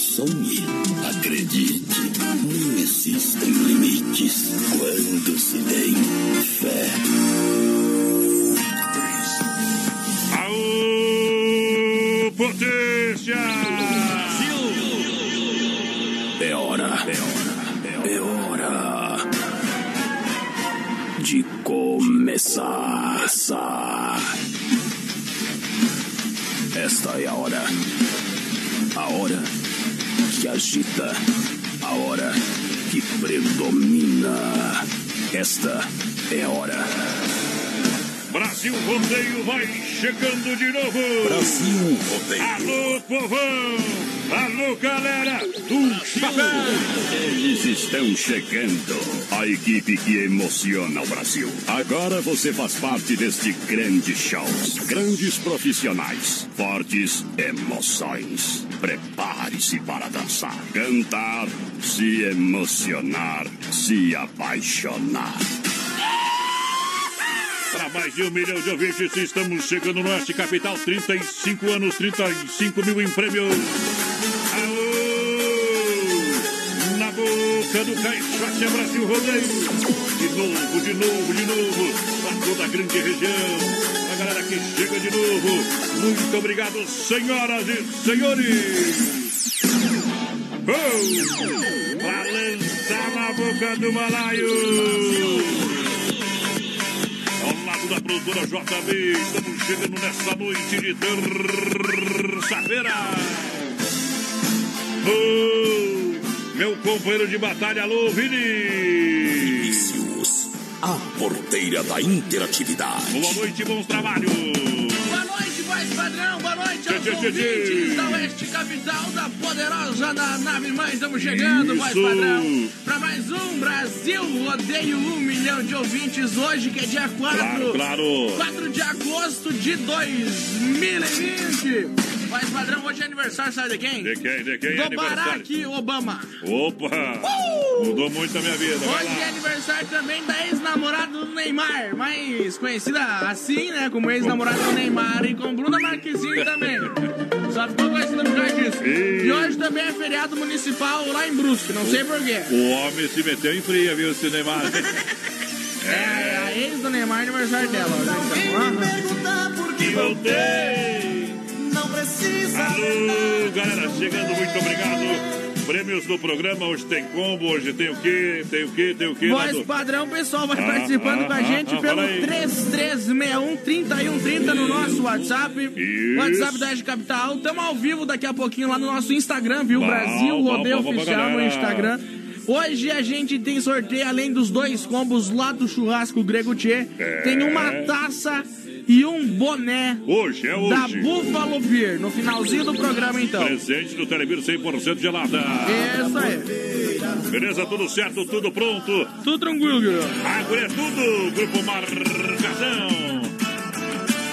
Sonhe, acredite, não existem limites quando se tem fé. Aô, potência! É hora, é hora, é hora de começar. Esta é a hora. A hora que agita. A hora que predomina. Esta é a hora. Brasil Rodeio vai chegando de novo. Brasil Rodeio. Alô, povão! Alô, galera do Chapéu! Eles estão chegando. A equipe que emociona o Brasil. Agora você faz parte deste grande show. Grandes profissionais. Fortes emoções. Prepare-se para dançar, cantar, se emocionar, se apaixonar. Para mais de um milhão de ouvintes, estamos chegando no Oeste Capital. 35 anos, 35 mil em prêmios. Aô! Na boca do caixote é Brasil Rodeio. De novo, de novo, de novo. Para toda a grande região. Que chega de novo. Muito obrigado, senhoras e senhores. Oh! Pra lançar na boca do lado da produtora JB, estamos chegando nesta noite de terça-feira. Oh, meu companheiro de batalha, alô, Vini. A porteira da interatividade. Boa noite, bons trabalhos. Boa noite, voz padrão. Boa noite aos Tchê, ouvintes da Oeste Capital, da poderosa da nave mãe. Estamos chegando, voz Isso. padrão, para mais um Brasil Rodeio um milhão de ouvintes hoje, que é dia 4. Claro, claro. 4 de agosto de 2020. Voz padrão, hoje é aniversário, sabe de quem? De quem, de quem é Do? Barack Obama. Opa! Mudou muito a minha vida. Hoje é aniversário também da ex-namorada do Neymar, mais conhecida assim, né? Como ex-namorada do Neymar e com Bruna Marquezine também. Só ficou conhecida por causa disso. Ih. E hoje também é feriado municipal lá em Brusque, não sei porquê. O homem se meteu em fria, viu, esse Neymar? É a ex do Neymar, aniversário dela. Né? Então, aham. E voltei! Precisa. Alô, galera, chegando, muito obrigado. Prêmios do programa, hoje tem combo, hoje tem o quê? Tem o quê? Tem o quê? Voz do- padrão, pessoal vai Ah, participando ah, com a ah, gente ah, pelo fala aí. 3361-3130 no nosso WhatsApp. Isso. WhatsApp da Oeste Capital. Estamos ao vivo daqui a pouquinho lá no nosso Instagram, viu? Bom, Brasil Rodeio bom, Oficial no. Instagram. Hoje a gente tem sorteio, além dos dois combos lá do churrasco Grego Tchê. É. Tem uma taça e um boné Hoje, é da hoje. Buffalo Beer. No finalzinho do programa, então. Presente do Telebir 100% gelada. Isso aí. Beleza, tudo certo, tudo pronto. Tudo tranquilo, Guilherme. Agora é tudo, Grupo Marcação.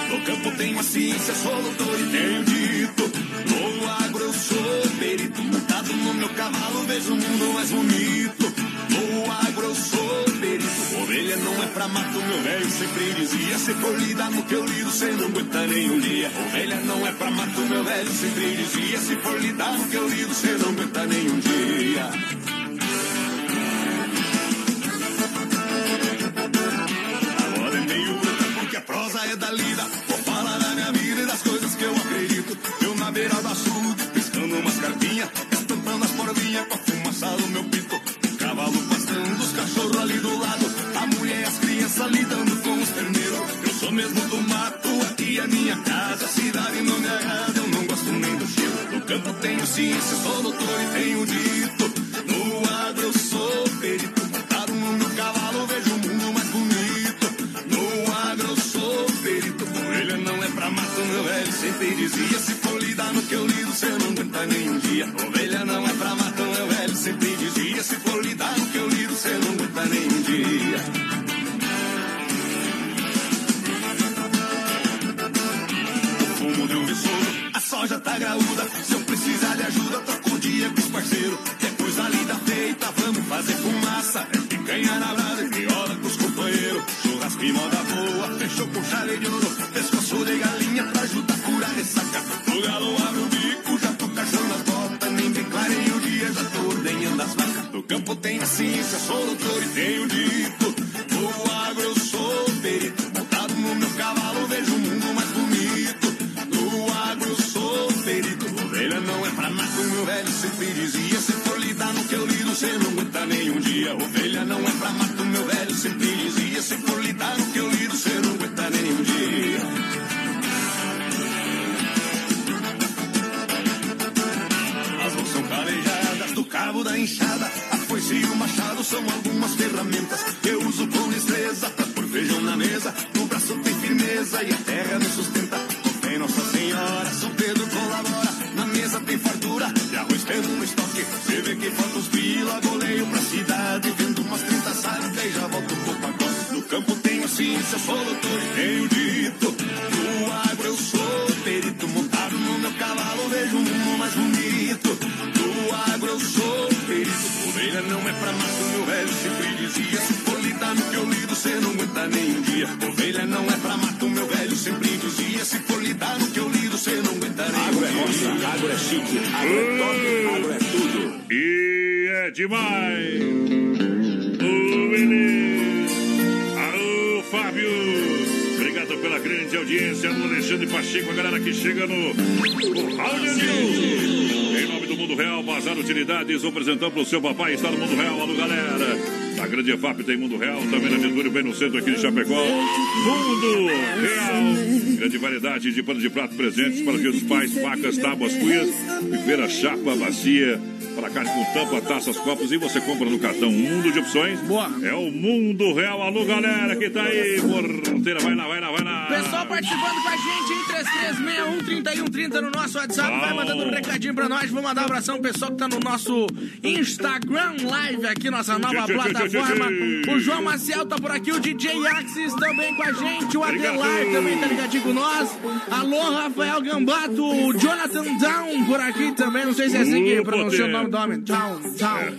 No campo tenho a ciência, sou doutor e tenho dito. No agro eu sou perito. Montado no meu cavalo, vejo o mundo mais bonito. No agro eu sou perito. Ovelha não é pra mato, meu velho sempre dizia. Se for lidar no que eu lido, cê não aguenta nem um dia. Ovelha não é pra mato, meu velho sempre dizia. Se for lidar no que eu lido, cê não aguenta nem um dia. Agora é a prosa é da lida. Vou falar da minha vida e das coisas que eu acredito. Eu na beira do açude, pescando umas carpinhas, estampando as porvinhas com a fumaça do meu lidando com os terneiros. Eu sou mesmo do mato, aqui é minha casa, a cidade não me agrada, eu não gosto nem do cheiro. No campo tenho ciência, sou doutor e tenho dito. No agro eu sou perito, montado no meu cavalo, vejo o mundo mais bonito. No agro eu sou perito, ovelha não é pra mato, meu velho sempre dizia. Se for lidar no que eu lido, cê não aguenta nem um dia. Ovelha não é pra mato, meu velho sempre dizia. Se for lidar no que eu lido, cê não aguenta nem um dia. Soja tá graúda. Se eu precisar de ajuda, troco o dia com os parceiros. Depois da lida feita, vamos fazer fumaça. É picanha na brasa e viola com os companheiros. Churrasco e moda boa, fechou com chale de ouro. Pescoço de galinha pra ajudar a curar ressaca. O galo abre o bico, já tô cachando as botas. Nem bem clareio o dia, já tô ordenhando as vacas. No campo tem a ciência, sou doutor e tenho dito. No agro não é pra mato, meu velho sempre dizia. Se for lidar no que eu lido, cê não aguenta nem um dia. Ovelha não é pra mato, meu velho sempre dizia. Se for lidar no que eu lido, cê não aguenta nem um dia. As mãos são calejadas do cabo da enxada. A foice e o machado são algumas ferramentas que eu uso com destreza pra pôr feijão na mesa. No braço tem firmeza e a terra me sustenta. Tem Nossa Senhora, São sou doutor e tenho dito. No agro eu sou perito, montado no meu cavalo, vejo o mundo mais bonito. No agro eu sou perito, ovelha não é pra mato, meu velho sempre dizia. Se for lidar no que eu lido, cê não aguenta nem um dia. Ovelha não é pra mato, meu velho sempre dizia. Se for lidar no que eu lido, cê não aguenta nem um dia. Agro é roça, agro é chique, agro é top, agro é tudo. E é demais. Ô, beleza. Alô, Fábio. Obrigado pela grande audiência no Alexandre Pacheco, a galera que chega no, Rádio News. Em nome do Mundo Real, Bazar Utilidades, apresentando pro seu papai, está no Mundo Real. Alô, galera. A grande EFAP tem Mundo Real, também na Getúlio, bem no centro aqui de Chapecó. Mundo Real. Grande variedade de pano de prato presentes para os pais, facas, tábuas, cuias, feira, chapa, bacia, para carne com tampa, taças, copos e você compra no cartão Um Mundo de Opções. Boa. É o Mundo Real. Alô, galera que tá aí, porteira, vai lá, vai lá, vai lá. Pessoal participando com a gente aí, 3361-3130 no nosso WhatsApp. Vai mandando um recadinho pra nós. Vou mandar um abração pro pessoal que tá no nosso Instagram Live aqui, nossa nova Tchê, plataforma. tchê, tchê. O João Maciel tá por aqui, o DJ Axis também com a gente, o. Adelar também tá ligadinho com nós. Alô, Rafael Gambato, o Jonathan Down por aqui também. Não sei se é assim que pronuncia o nome Down, Down.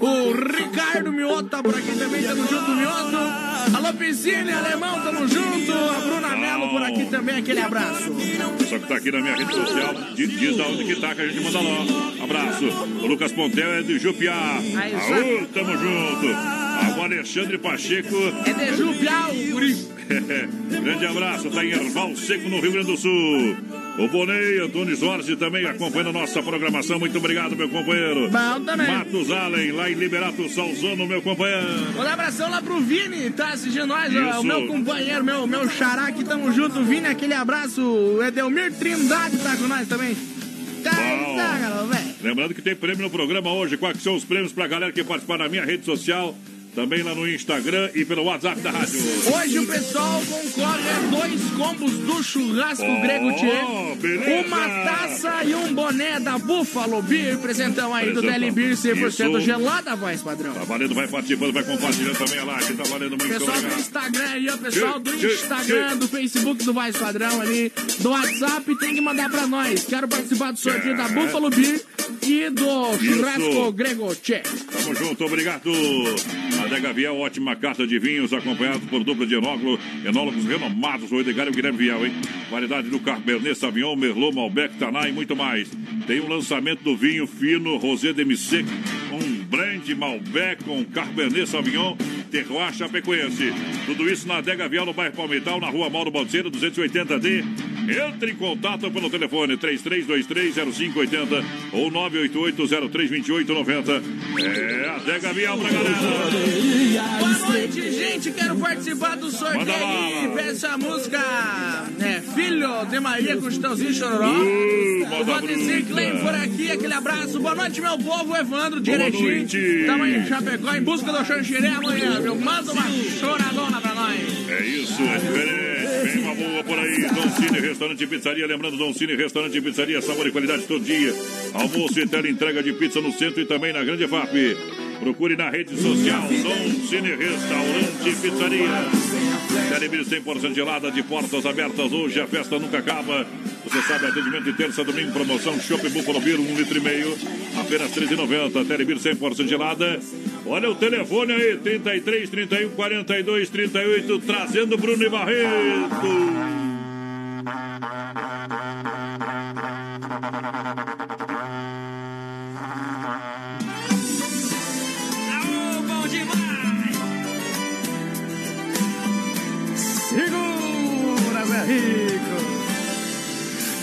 O Ricardo Mioto tá por aqui também, tamo junto, Mioto. Alô, Piscine, Alemão, tamo junto. A Bruna Mello por aqui também, aquele abraço. Só que tá aqui na minha rede social, diz, diz da onde que tá, que a gente manda lá. Abraço. O Lucas Pontel é de Jupiá. Aô, tamo junto. O Alexandre Pacheco. É de Jupiau, guri. Grande abraço, tá em Erval Seco, no Rio Grande do Sul. O Bonei, Antônio Jorge também acompanhando a nossa programação. Muito obrigado, meu companheiro. Bom também. Matos Allen, lá em Liberato Salzano, meu companheiro. Um abração lá pro Vini, tá assistindo nós, ó, o meu companheiro, meu, meu xará aqui, tamo junto. Vini, aquele abraço. O Edelmir Trindade tá com nós também. Tá, tá, galera, velho. Lembrando que tem prêmio no programa hoje. Quais que são os prêmios pra galera que participar na minha rede social, também lá no Instagram e pelo WhatsApp da rádio. Hoje o pessoal concorre a dois combos do churrasco Oh, grego Tchê. Uma taça e um boné da Buffalo Beer. Presentão aí do Presentão. Deli Beer 100% Isso. gelada, voz padrão. Tá valendo, vai participando, vai compartilhando também a live. Tá valendo muito Pessoal do. Instagram aí, ó, pessoal do Instagram, do Facebook do Voz Padrão ali, do WhatsApp, tem que mandar pra nós. Quero participar do sorteio da É. Buffalo Beer e do churrasco grego Tchê. Tamo junto, obrigado. Adega Viel, ótima carta de vinhos, acompanhado por dupla de enólogo, enólogos renomados, o Edgar e o Guilherme Viel, hein? Variedade do Cabernet Sauvignon, Merlot, Malbec, Taná e muito mais. Tem o lançamento do vinho fino Rosé Demi-Sec, um blend Malbec com Cabernet Sauvignon, Terroir Chapecoense. Tudo isso na Adega Vial, no bairro Palmital, na rua Mauro Balseiro, 280D. Entre em contato pelo telefone 33230580 ou 988032890. É a Vial pra galera. Boa noite, gente. Quero participar do sorteio. Peça a música é, Filho de Maria com Chitãozinho Chororó. Uh, o Valdecir. Klein por aqui, aquele abraço. Boa noite, meu povo. Evandro de Erechim. noite. Estamos em Chapecó em busca do chanchiré amanhã, viu? Manda uma choradona pra nós. É isso, é diferente. Boa por aí. Dom Cine Restaurante e Pizzaria. Lembrando, Dom Cine Restaurante e Pizzaria. Sabor e qualidade todo dia. Almoço e tela entrega de pizza no centro e também na Grande FAP. Procure na rede social Dom Cine Restaurante e Pizzaria. Telebir 100% gelada de portas abertas. Hoje a festa nunca acaba. Você sabe, atendimento de terça, domingo, promoção Shopping Buffalo Beer, um litro e meio. Apenas R$ 13,90. Telebir 100% gelada. Olha o telefone aí, 33 31 42 38, trazendo Bruno e Barreto. Segura, Zé Rico.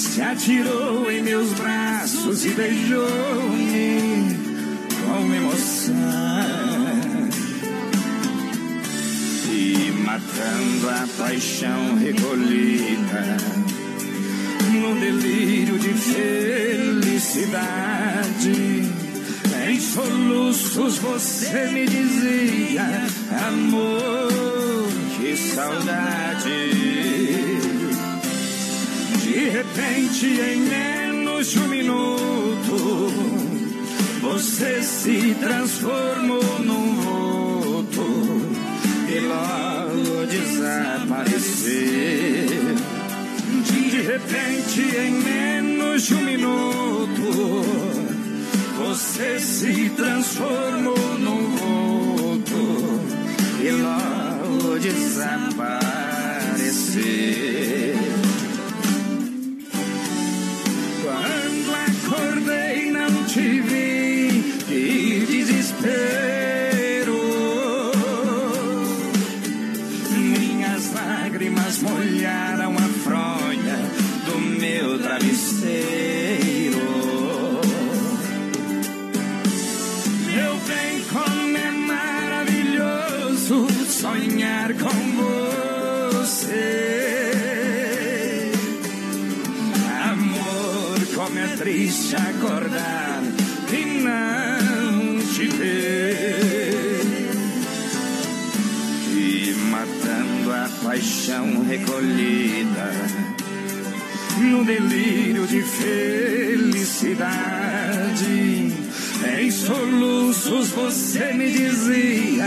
Se atirou em meus braços e beijou-me com emoção. E matando a paixão recolhida, num delírio de felicidade. Em soluços você me dizia, amor, que saudade. De repente, em menos de um minuto, você se transformou num vulto e logo desapareceu. De repente, em menos de um minuto, você se transformou num vulto e logo desapareceu. Quando acordei não te vi e triste acordar e não te ver. E matando a paixão recolhida no delírio de felicidade. Em soluços você me dizia,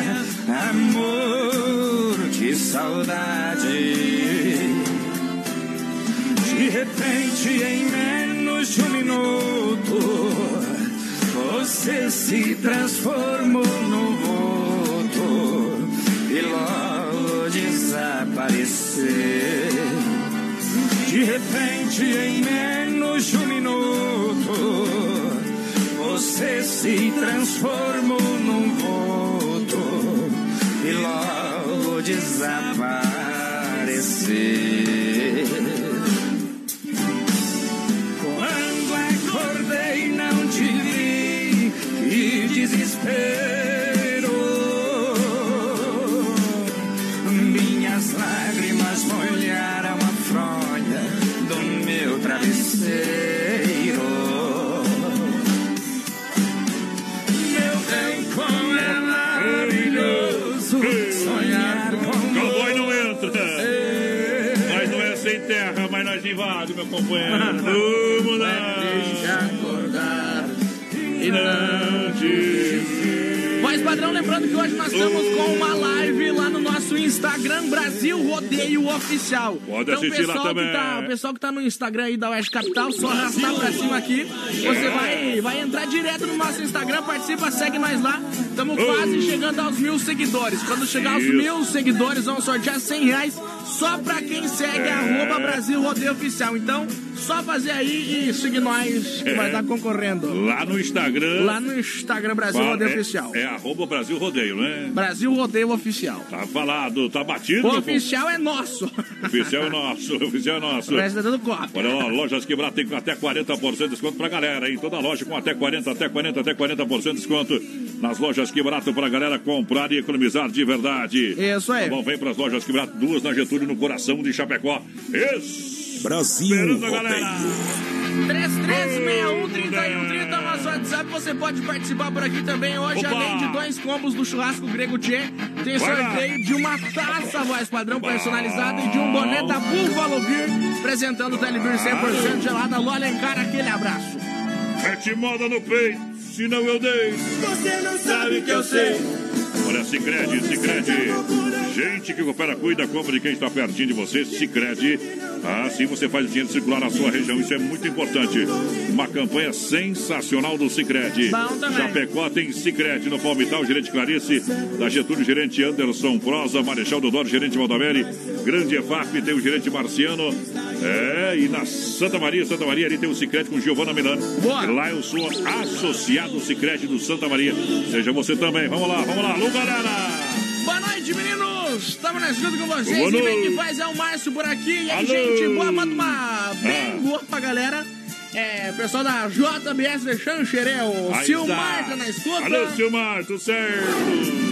amor, que saudade. De repente, em menos de um minuto, você se transformou num vulto e logo desapareceu. De repente, em menos de um minuto, você se transformou num vulto e logo desapareceu. Minhas lágrimas molharam a fronha do meu travesseiro. Meu bem, como é maravilhoso sonhar com Cowboy não entra, tá? mas não é sem terra, mas nós invade, meu companheiro. Vamos lá. E não te Voz padrão, lembrando que hoje nós estamos com uma live lá no nosso Instagram Brasil Rodeio Oficial. Pode então, assistir lá pessoal também. Que tá, o pessoal que tá no Instagram aí da Oeste Capital, só arrastar pra cima aqui. Você vai, vai entrar direto no nosso Instagram, participa, segue nós lá. Estamos quase chegando aos mil seguidores. Quando chegar aos Isso. mil seguidores, vamos sortear 100 reais só pra quem segue arroba Brasil Rodeio Oficial. Então, só fazer aí e seguir nós que vai estar concorrendo. Lá no Instagram. Lá no Instagram Brasil Fala- Rodeio é, Oficial. É arroba Brasil Rodeio, né? Brasil Rodeio Oficial. Tá falado, tá batido. O oficial é nosso. Oficial é nosso, oficial é nosso. O resto é tudo cópia. Olha lá, lojas quebradas tem com até 40% de desconto pra galera, hein? Toda loja com até 40, até 40, até 40% de desconto. Nas lojas quebradas pra galera comprar e economizar de verdade. Isso aí. Tá bom, vem pras lojas quebradas, duas na Getúlio, no coração de Chapecó. Isso! Brasil Esperando a galera. Rodeio. 33613130 nosso WhatsApp. Você pode participar por aqui também. Hoje, Opa! além de dois combos do churrasco grego Tchê, tem sorteio de uma taça voz padrão personalizada e de um boné da Buffalo Beer, apresentando o Telebir 100% gelada. Alô, Alencar, aquele abraço. Mete moda no peito, senão eu dei. Você não sabe que eu sei. Olha, Cicred, Cicred. Gente que coopera, cuida, compra de quem está pertinho de você. Cicred. Assim você faz o dinheiro circular na sua região. Isso é muito importante. Uma campanha sensacional do Cicred. Chapecó tem Cicred no Palmital, gerente Clarice. Da Getúlio, gerente Anderson Prosa. Marechal Dodoro, gerente Valdamere. Grande EFAP, tem o gerente Marciano. É, e na Santa Maria, Santa Maria, ali tem o Cicred com Giovana Milano. Boa. Lá eu sou associado Cicred do Santa Maria. Seja você também. Vamos lá, vamos lá. Alô, galera! Boa noite, meninos! Estamos na escuta com vocês. Boa bem noite. que faz é o Márcio por aqui. E aí, Alô. gente, boa, manda uma bem Ah. boa pra galera. É, pessoal da JBS de Xanxerê, o Silmar tá na escuta. Alô, Silmar, tudo certo?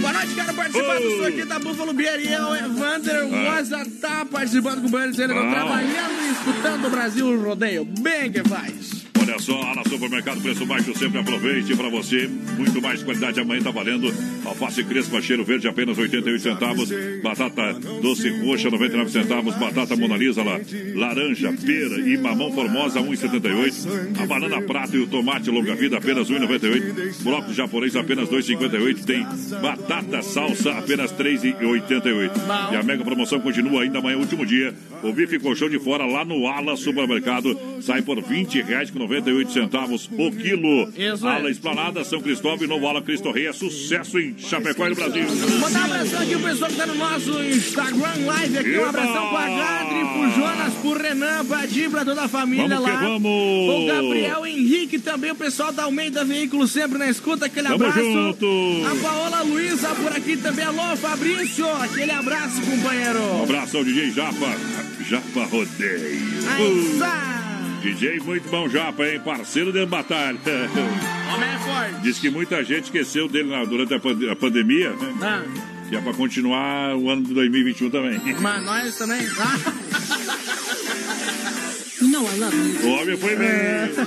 Boa noite, quero participar Oi. do aqui da Buffalo Beer e eu, Evander Rosa, tá participando com o Banho Ele Ah. trabalhando e escutando o Brasil Rodeio. Bem que faz. Olha só, no supermercado, preço baixo sempre aproveite para você. Muito mais qualidade amanhã tá valendo. Alface crespa, cheiro verde, apenas 88 centavos. Batata doce roxa, 99 centavos. Batata Mona Lisa, lá, laranja, pera e mamão formosa, 1,78. A banana prata e o tomate longa vida, apenas 1,98. Brócolis japonês, apenas 2,58. Tem batata salsa, apenas 3,88. E a mega promoção continua ainda amanhã, último dia. O bife colchão de fora lá no Ala Supermercado sai por 20 reais com 98 centavos o quilo. Isso. Ala Esplanada, São Cristóvão e Novo Ala Cristo Rei. É sucesso em Chapecó e no Brasil. Mandar um abração aqui pro pessoal que tá no nosso Instagram Live aqui. Um abração pra Gadri, pro Jonas, pro Renan, pra Di, pra toda a família Vamos lá. vamos! O Gabriel Henrique também, o pessoal da Almeida Veículo sempre na escuta. Aquele Tamo abraço. junto! A Paola Luiza por aqui também. Alô, Fabrício. Aquele abraço, companheiro. Um abraço ao DJ Japa. Japa Rodeio. DJ muito bom Japa, hein? Parceiro de batalha. Homem é forte. Diz que muita gente esqueceu dele na- durante a, pande- a pandemia, né? Ah, Que é pra continuar o ano de 2021 também. mas nós também. Ah, O homem foi mesmo.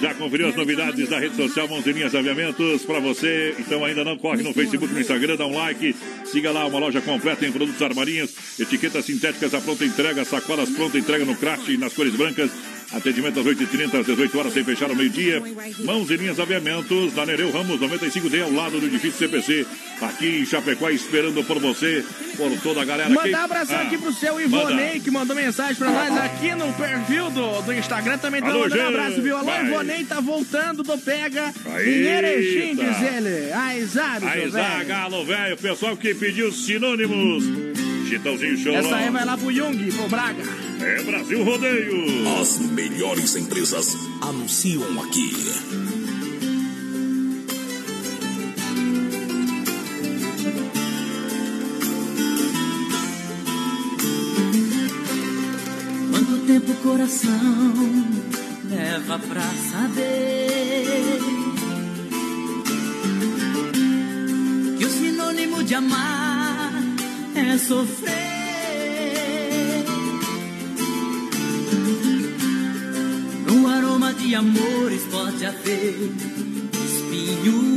Já conferiu as novidades da rede social Mãozinhas Aviamentos para você? Então ainda não corre no Facebook, no Instagram, dá um like. Siga lá uma loja completa em produtos armarinhas, etiquetas sintéticas à pronta entrega, sacolas pronta entrega no craft nas cores brancas. Atendimento às 8h30, às 18 horas, sem fechar ao meio-dia. Mãos e linhas aviamentos, na Nereu Ramos, 95D, ao lado do edifício CPC. Aqui em Chapecó, esperando por você, por toda a galera. Mandar um abração Ah, aqui pro seu manda. Ivonei, que mandou mensagem pra nós aqui no perfil do, do Instagram. Também tá Alô, mandando um abraço, viu? Alô, vai. Ivonei, tá voltando do Pega Aí, em Erechim, tá. diz ele. Ai, Zaro, Aí, seu Zá, velho. Galo, velho, pessoal que pediu sinônimos. Chitãozinho Choró. Essa aí vai lá pro Jung, pro Braga. É Brasil Rodeio. As melhores empresas anunciam aqui. Quanto tempo o coração leva pra saber que o sinônimo de amar é sofrer? No aroma de amores pode haver espinhos.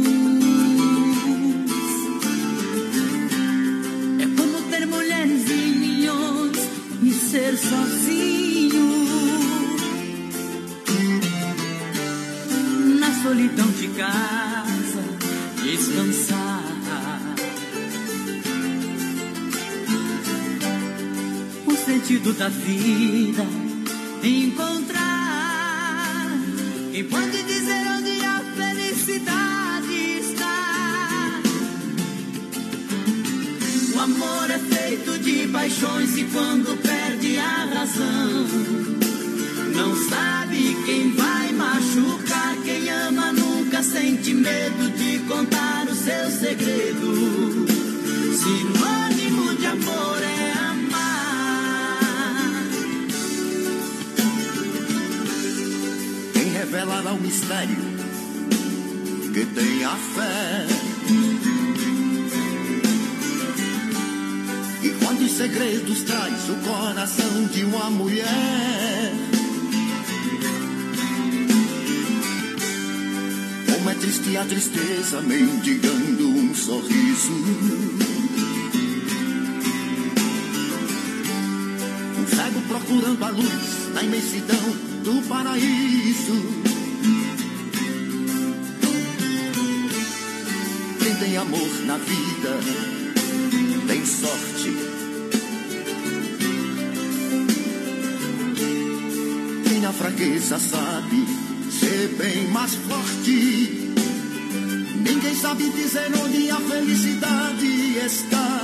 É como ter mulheres e milhões e ser sozinho na solidão de casa descansar. Sentido da vida encontrar. Quem pode dizer onde a felicidade está? O amor é feito de paixões e quando perde a razão, não sabe quem vai machucar. Quem ama nunca sente medo de contar o seu segredo. Sinônimo de amor é revelará o mistério que tem a fé? E quantos segredos traz o coração de uma mulher? Como é triste a tristeza mendigando um sorriso. Procurando a luz na imensidão do paraíso. Quem tem amor na vida tem sorte. Quem na fraqueza sabe ser bem mais forte. Ninguém sabe dizer onde a felicidade está.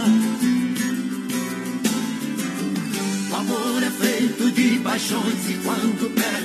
O amor é feito de paixões e quando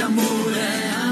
amor é amar.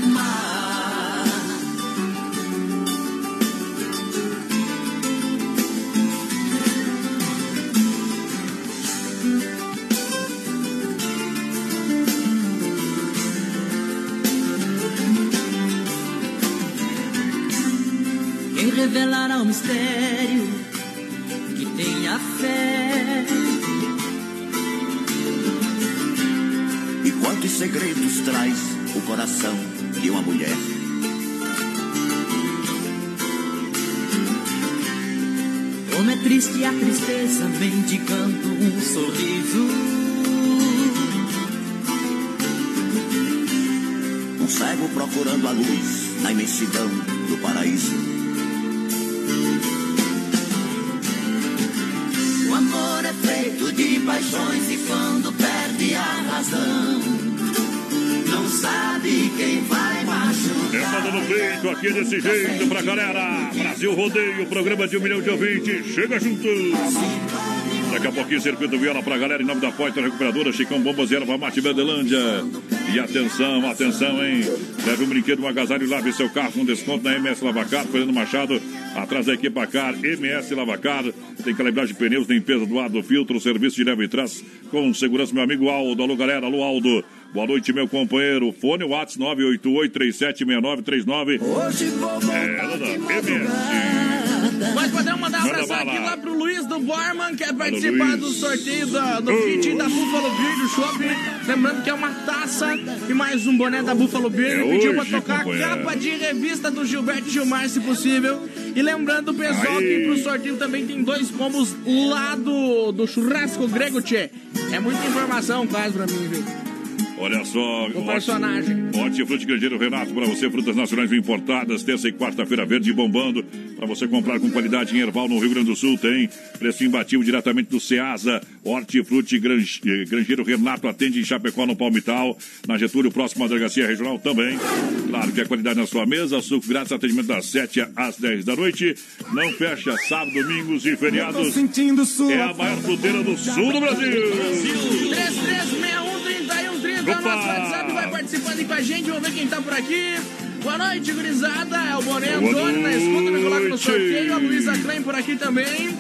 Na imensidão do paraíso. O amor é feito de paixões e quando perde a razão, não sabe quem vai É machucar. mandando no peito aqui desse jeito pra galera. Brasil Rodeio, programa de um milhão de ouvintes. Chega junto. Daqui a pouquinho, circuito viola pra galera em nome da Poitra Recuperadora, Chicão Bombas e Erva Mate Verdelândia. E atenção, atenção, hein? Leve um brinquedo, um agasalho e lave seu carro com desconto na MS Lavacar, Fernando Machado, atrás da equipa Car, MS Lavacar. Tem calibragem de pneus, limpeza do ar do filtro, serviço de leve e trás com segurança, meu amigo Aldo. Alô, galera, alô, Aldo. Boa noite, meu companheiro. Fone WhatsApp 988-376939. Hoje vou É, ela da MS. Mas podemos mandar um abraço aqui lá pro Luiz do Borman, que quer participar Luiz. do sorteio do kit da Buffalo Beer do Shopping. Lembrando que é uma taça e mais um boné da Buffalo Beer. É Ele pediu pra hoje, tocar a capa de revista do Gilberto Gilmar, se possível. E lembrando pessoal Aí. que pro sorteio também tem dois combos lá do, do churrasco grego, tchê. É muita informação quase pra mim, viu? Olha só. O personagem. Hortifruti Grandeiro Renato, para você, frutas nacionais importadas, terça e quarta-feira verde bombando, para você comprar com qualidade em Erval no Rio Grande do Sul, tem preço imbatível diretamente do Ceasa, Hortifruti Grangeiro eh, Renato atende em Chapecó, no Palmital, na Getúlio, próximo à delegacia regional também. Claro que a qualidade na sua mesa, suco grátis, atendimento das 7 às 10 da noite, não fecha sábado, domingos e feriados. É a maior fruteira do sul do Brasil. Brasil. 3361 30, Opa! nosso WhatsApp vai participando aí com a gente, vamos ver quem tá por aqui. Boa noite, gurizada. É o Boné Antônio tá na escuta, me coloca no sorteio. A Luísa Klein por aqui também.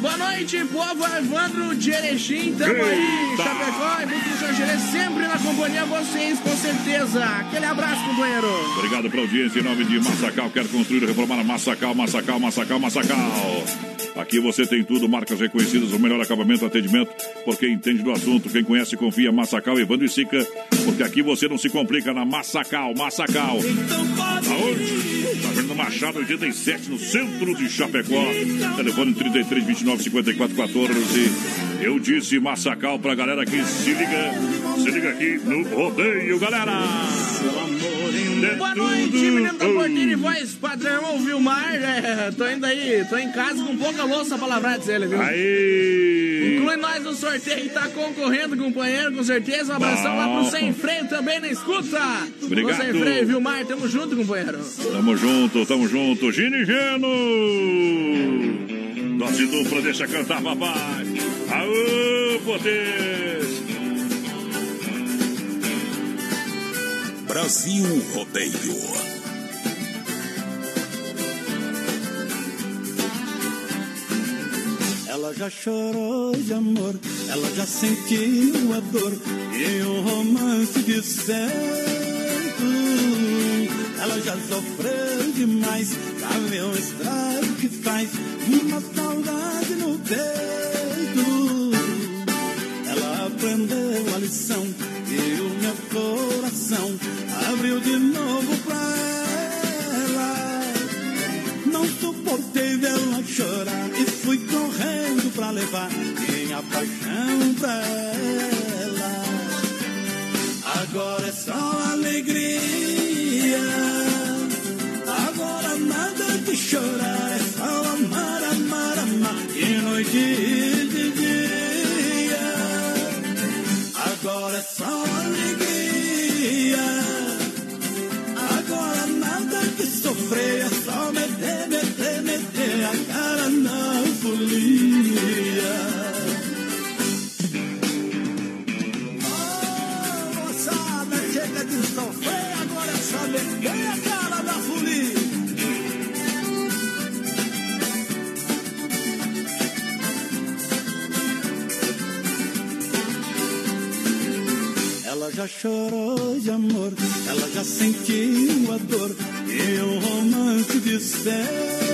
Boa noite, povo Evandro de Erechim. Tamo aí. Chapecó e muito Xangirê sempre na companhia vocês, com certeza. Aquele abraço, companheiro. Obrigado pela audiência em nome de Massacal. Quer construir e reformar a Massacal, Massacal, Massacal, Massacal. Aqui você tem tudo, marcas reconhecidas, o melhor acabamento, atendimento, por quem entende do assunto, quem conhece, confia, Massacal, Evandro e Sica, porque aqui você não se complica na Massacal, Massacal. Aonde? Vendo Machado 87, no centro de Chapecó. Telefone 33 29 54 14. Eu disse Massacal pra galera que se liga, se liga aqui no rodeio, galera. Boa noite, menino da Porteira e voz padrão, o Vilmar. É, tô indo aí, tô em casa com pouca louça pra lavrar de ele, viu? Aí! Inclui nós no sorteio que tá concorrendo, companheiro, com certeza. Um abração lá pro Sem Freio também na escuta. Obrigado. Pro Sem Freio, Vilmar, tamo junto, companheiro. Tamo junto, tamo junto. Gino e Geno! Dose dupla, deixa cantar, papai. Aô, potência! Brasil Rodeio. Ela já chorou de amor, ela já sentiu a dor e um romance de certo. Ela já sofreu demais, já viu o estrago que faz uma saudade no peito. Ela aprendeu a lição e o meu coração abriu de novo pra ela. Não suportei vê-la chorar e fui correndo pra levar minha paixão pra ela. Agora é só alegria. Agora nada de chorar, é só amar, amar, amar. De noite e de dia. Agora é chorou de amor, ela já sentiu a dor e um romance de certo.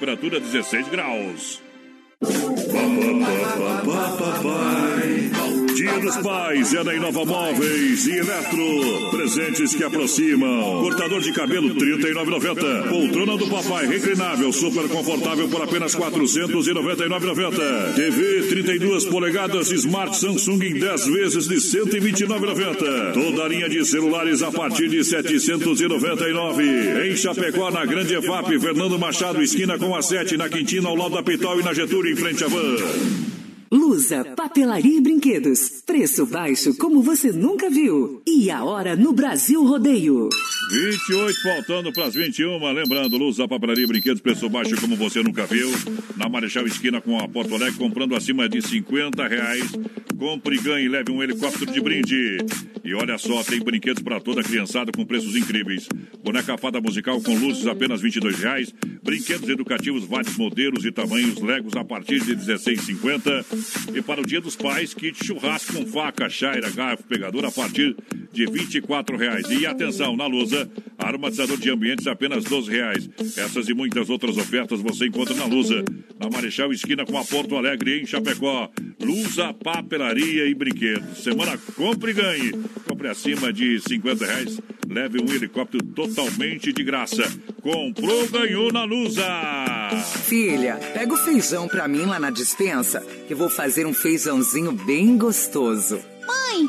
Temperatura 16 graus. É na Inova Móveis e Eletro. Presentes que aproximam. Cortador de cabelo R$ 39,90. Poltrona do papai reclinável, super confortável por apenas R$ 499,90. TV 32 polegadas Smart Samsung em 10 vezes de R$ 129,90. Toda linha de celulares a partir de R$ 799. Em Chapecó, na Grande EFAP, Fernando Machado, esquina com a 7, na Quintina, ao lado da Pitol e na Getúlio, em frente à van. Lusa, papelaria e brinquedos. Preço baixo como você nunca viu. E a hora no Brasil Rodeio. 28 faltando para as 21. Lembrando, Lusa, papelaria e brinquedos, preço baixo como você nunca viu. Na Marechal Esquina com a Porto Alegre, comprando acima de 50 reais. Compre e ganhe, leve um helicóptero de brinde. E olha só, tem brinquedos para toda criançada com preços incríveis. Boneca fada musical com luzes apenas 22 reais. Brinquedos educativos, vários modelos e tamanhos, Legos a partir de 16,50. E para o Dia dos Pais, kit churrasco com faca, chaira, garfo, pegador a partir de 24 reais. E atenção, na Lusa, aromatizador de ambientes apenas 12 reais. Essas e muitas outras ofertas você encontra na Lusa. Na Marechal Esquina com a Porto Alegre, em Chapecó. Lusa, papelaria e brinquedos. Semana compre e ganhe. Compre acima de 50 reais. Leve um helicóptero totalmente de graça. Comprou, ganhou na Lusa. Filha, pega o feijão pra mim lá na dispensa, que vou fazer um feijãozinho bem gostoso. Mãe,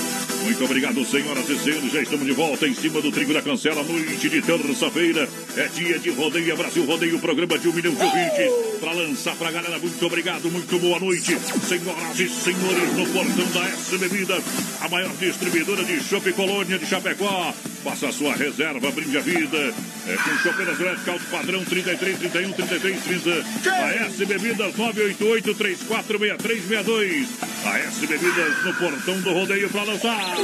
Muito obrigado, senhoras e senhores. Já estamos de volta em cima do Trigo da Cancela, noite de terça-feira. É dia de rodeio Brasil Rodeio, programa de um milhão de ouvintes. Para lançar pra galera, muito obrigado, muito boa noite. Senhoras e senhores, no portão da S Bebidas, a maior distribuidora de Chopp Colônia de Chapecó. Faça a sua reserva, brinde a vida. É com chopeiras elétricas alto padrão 33, 31, 33, 30. A S Bebidas 988 346362. A S Bebidas no portão do rodeio para lançar.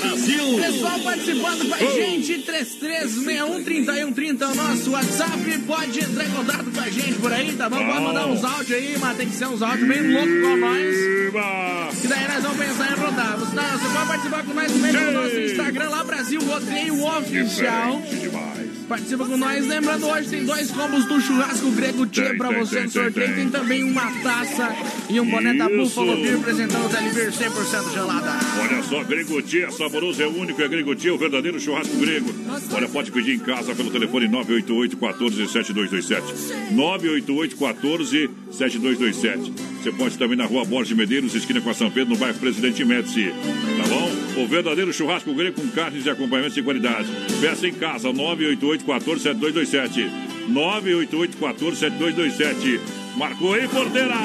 Brasil! Pessoal participando com a Oh. gente, 33613130 é o nosso WhatsApp. Pode entrar em contato com a gente por aí, tá bom? Pode mandar uns áudios aí, mas tem que ser uns áudios bem loucos com nós. Que daí nós vamos pensar em rodar. Você, tá- você pode participar com nós também no nosso Instagram lá, Brasil Rodeio Oficial. Participa com nós. Lembrando, hoje tem dois combos do churrasco grego Tia pra você no sorteio. tem. Também uma taça e um boné da. Buffalo Beer representando o Telebir 100% gelada. Olha só, Gregotia, saboroso é único, é Gregotia, o verdadeiro churrasco grego. Olha, pode pedir em casa pelo telefone 988 14 7227. 988 14 7227. Você pode também na rua Borges Medeiros, esquina com a São Pedro, no bairro Presidente Médici. Tá bom? O verdadeiro churrasco grego com carnes e acompanhamentos de qualidade. Peça em casa, 988 14 7227. 988 14 7227. Marcou aí, porteira!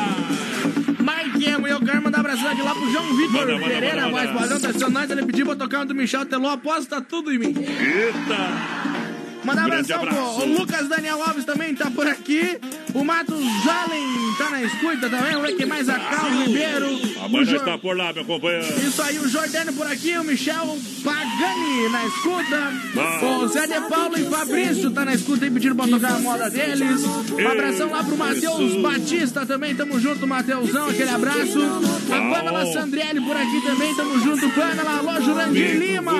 Mike eu quero mandar abraço aqui lá pro João Vitor Manda, Pereira, voz padrão, tá nós, ele pediu pra tocar um do Michel Teló, aposta tudo em mim. Eita! Mandar um abração pro abraço. o Lucas Daniel Alves também tá por aqui. O Matos Jalen tá na escuta também. Vamos ver quem mais? A Carl Ribeiro. A o Jor- está por lá, meu companheiro. Isso aí, o Jordano por aqui, o Michel Pagani na escuta. Ah. O Zé de Paulo e Fabrício tá na escuta aí pedindo pra tocar a moda deles. Um abração lá pro Matheus. Batista também, tamo junto, Matheusão, aquele abraço. A Bom. Pamela Sandrielli por aqui também, tamo junto, Pamela. Alô, Jurandir Lima.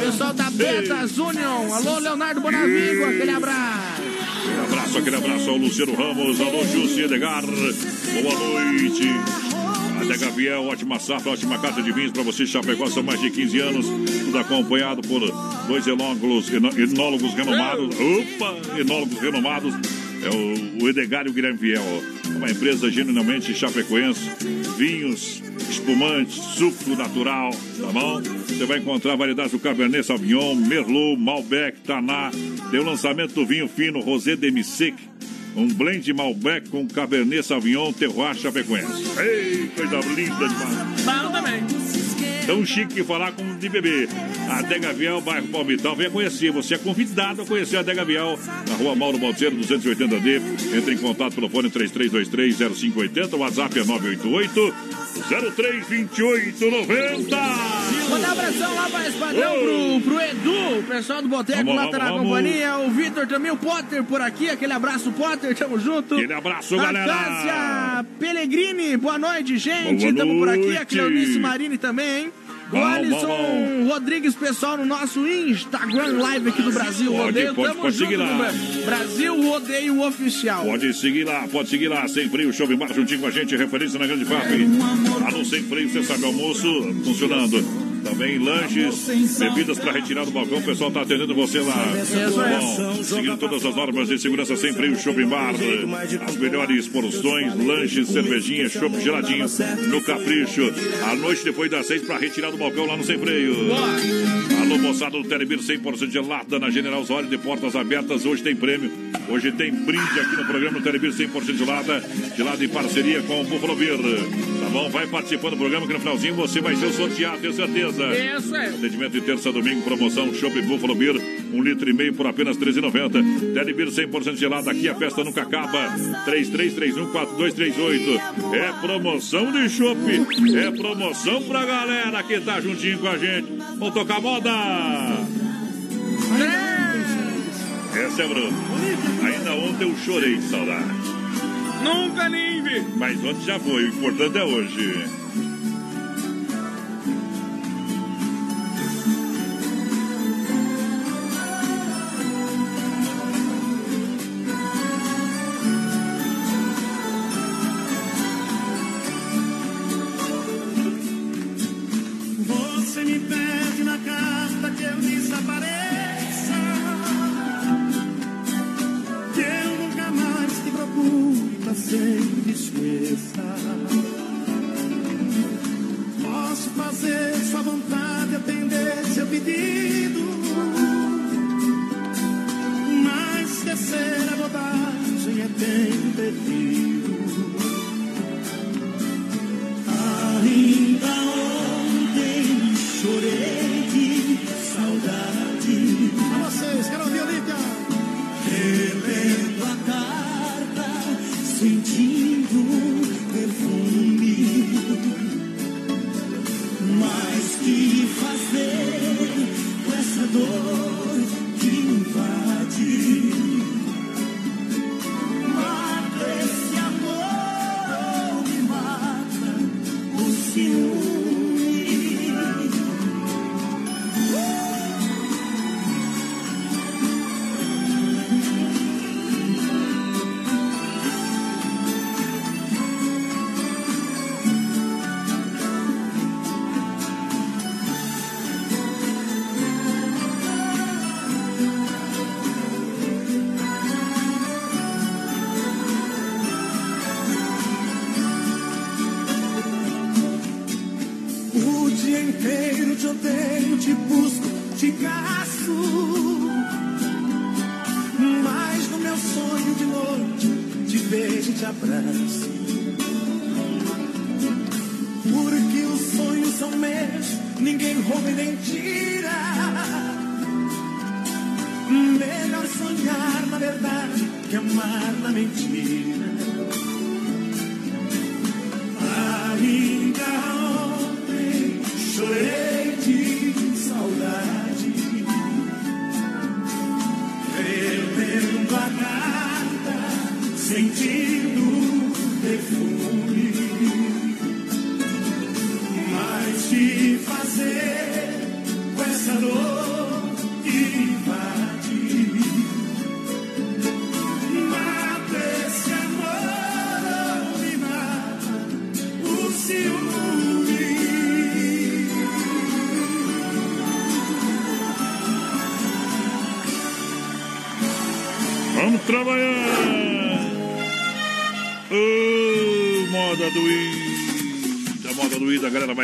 Pessoal da Betas Union. Alô, Leonardo Bonavigo, aquele abraço. Aquele abraço, aquele abraço ao Luciano Ramos, alô Jussi Edgar, boa noite. Adega Viel, ótima safra, ótima carta de vinhos para você, Chapecó, são mais de 15 anos, tudo acompanhado por dois enólogos, enólogos renomados, opa, enólogos renomados, é o, o Edgar e o Guilherme Viel, uma empresa genuinamente chapecoense, vinhos, espumantes, suco natural, tá bom? Você vai encontrar variedades do Cabernet Sauvignon, Merlot, Malbec, Taná, tem o lançamento do vinho fino Rosé Demi-Sec, um blend de Malbec com Cabernet Sauvignon Terroir Chapecoense. Ei, coisa linda demais. Bom também. Tão chique que falar como de bebê. Adega Viel, bairro Palmitão, venha conhecer. Você é convidado a conhecer a Adega Viel, na rua Mauro Balseiro, 280D. Entre em contato pelo fone 33230580, o WhatsApp é 988 032890. Mandar um abração lá para esse padrão pro, pro Edu, o pessoal do Boteco lá tá na companhia. O Vitor também, o Potter por aqui. Aquele abraço, Potter, tamo junto. Aquele abraço, a galera. Cássia Pellegrini, boa noite, gente. Boa tamo por aqui. A noite. Cleonice Marini também, hein? Alisson Rodrigues, pessoal, no nosso Instagram Live aqui do Brasil Pode, Rodeio. pode, Tamo pode junto seguir no lá. Bra- Brasil Rodeio Oficial. Pode seguir lá, pode seguir lá, sem freio, show bar juntinho com a gente, referência na Grande FAP. Alô, sem freio, você sabe, almoço funcionando. Também lanches, bebidas para retirar do balcão. O pessoal está atendendo você lá. Bom, seguindo todas as normas de segurança, sempre o Shopping Bar. As melhores porções, lanches, cervejinha, chopp geladinho no Capricho. À noite, depois das seis, para retirar do balcão lá no Sem Freio. Alô, moçada do Telebir 100% gelada na General Osório de portas abertas. Hoje tem prêmio. Hoje tem brinde aqui no programa do Telebir 100% gelada. Gelada em parceria com o Buffalo Beer. Tá bom? Vai participando do programa que no finalzinho você vai ser sorteado, tenho certeza. Isso é. Atendimento de terça a domingo, promoção Shopping Buffalo Beer. Um litro e meio por apenas R$ 13,90. Telebir 100% gelada. Aqui a festa nunca acaba. 33314238. É promoção de chopp. É promoção pra galera que tá juntinho com a gente. Vamos tocar moda. Essa é Bruno. Ainda ontem eu chorei de saudade. Nunca nem vi. Mas ontem já foi. O importante é hoje.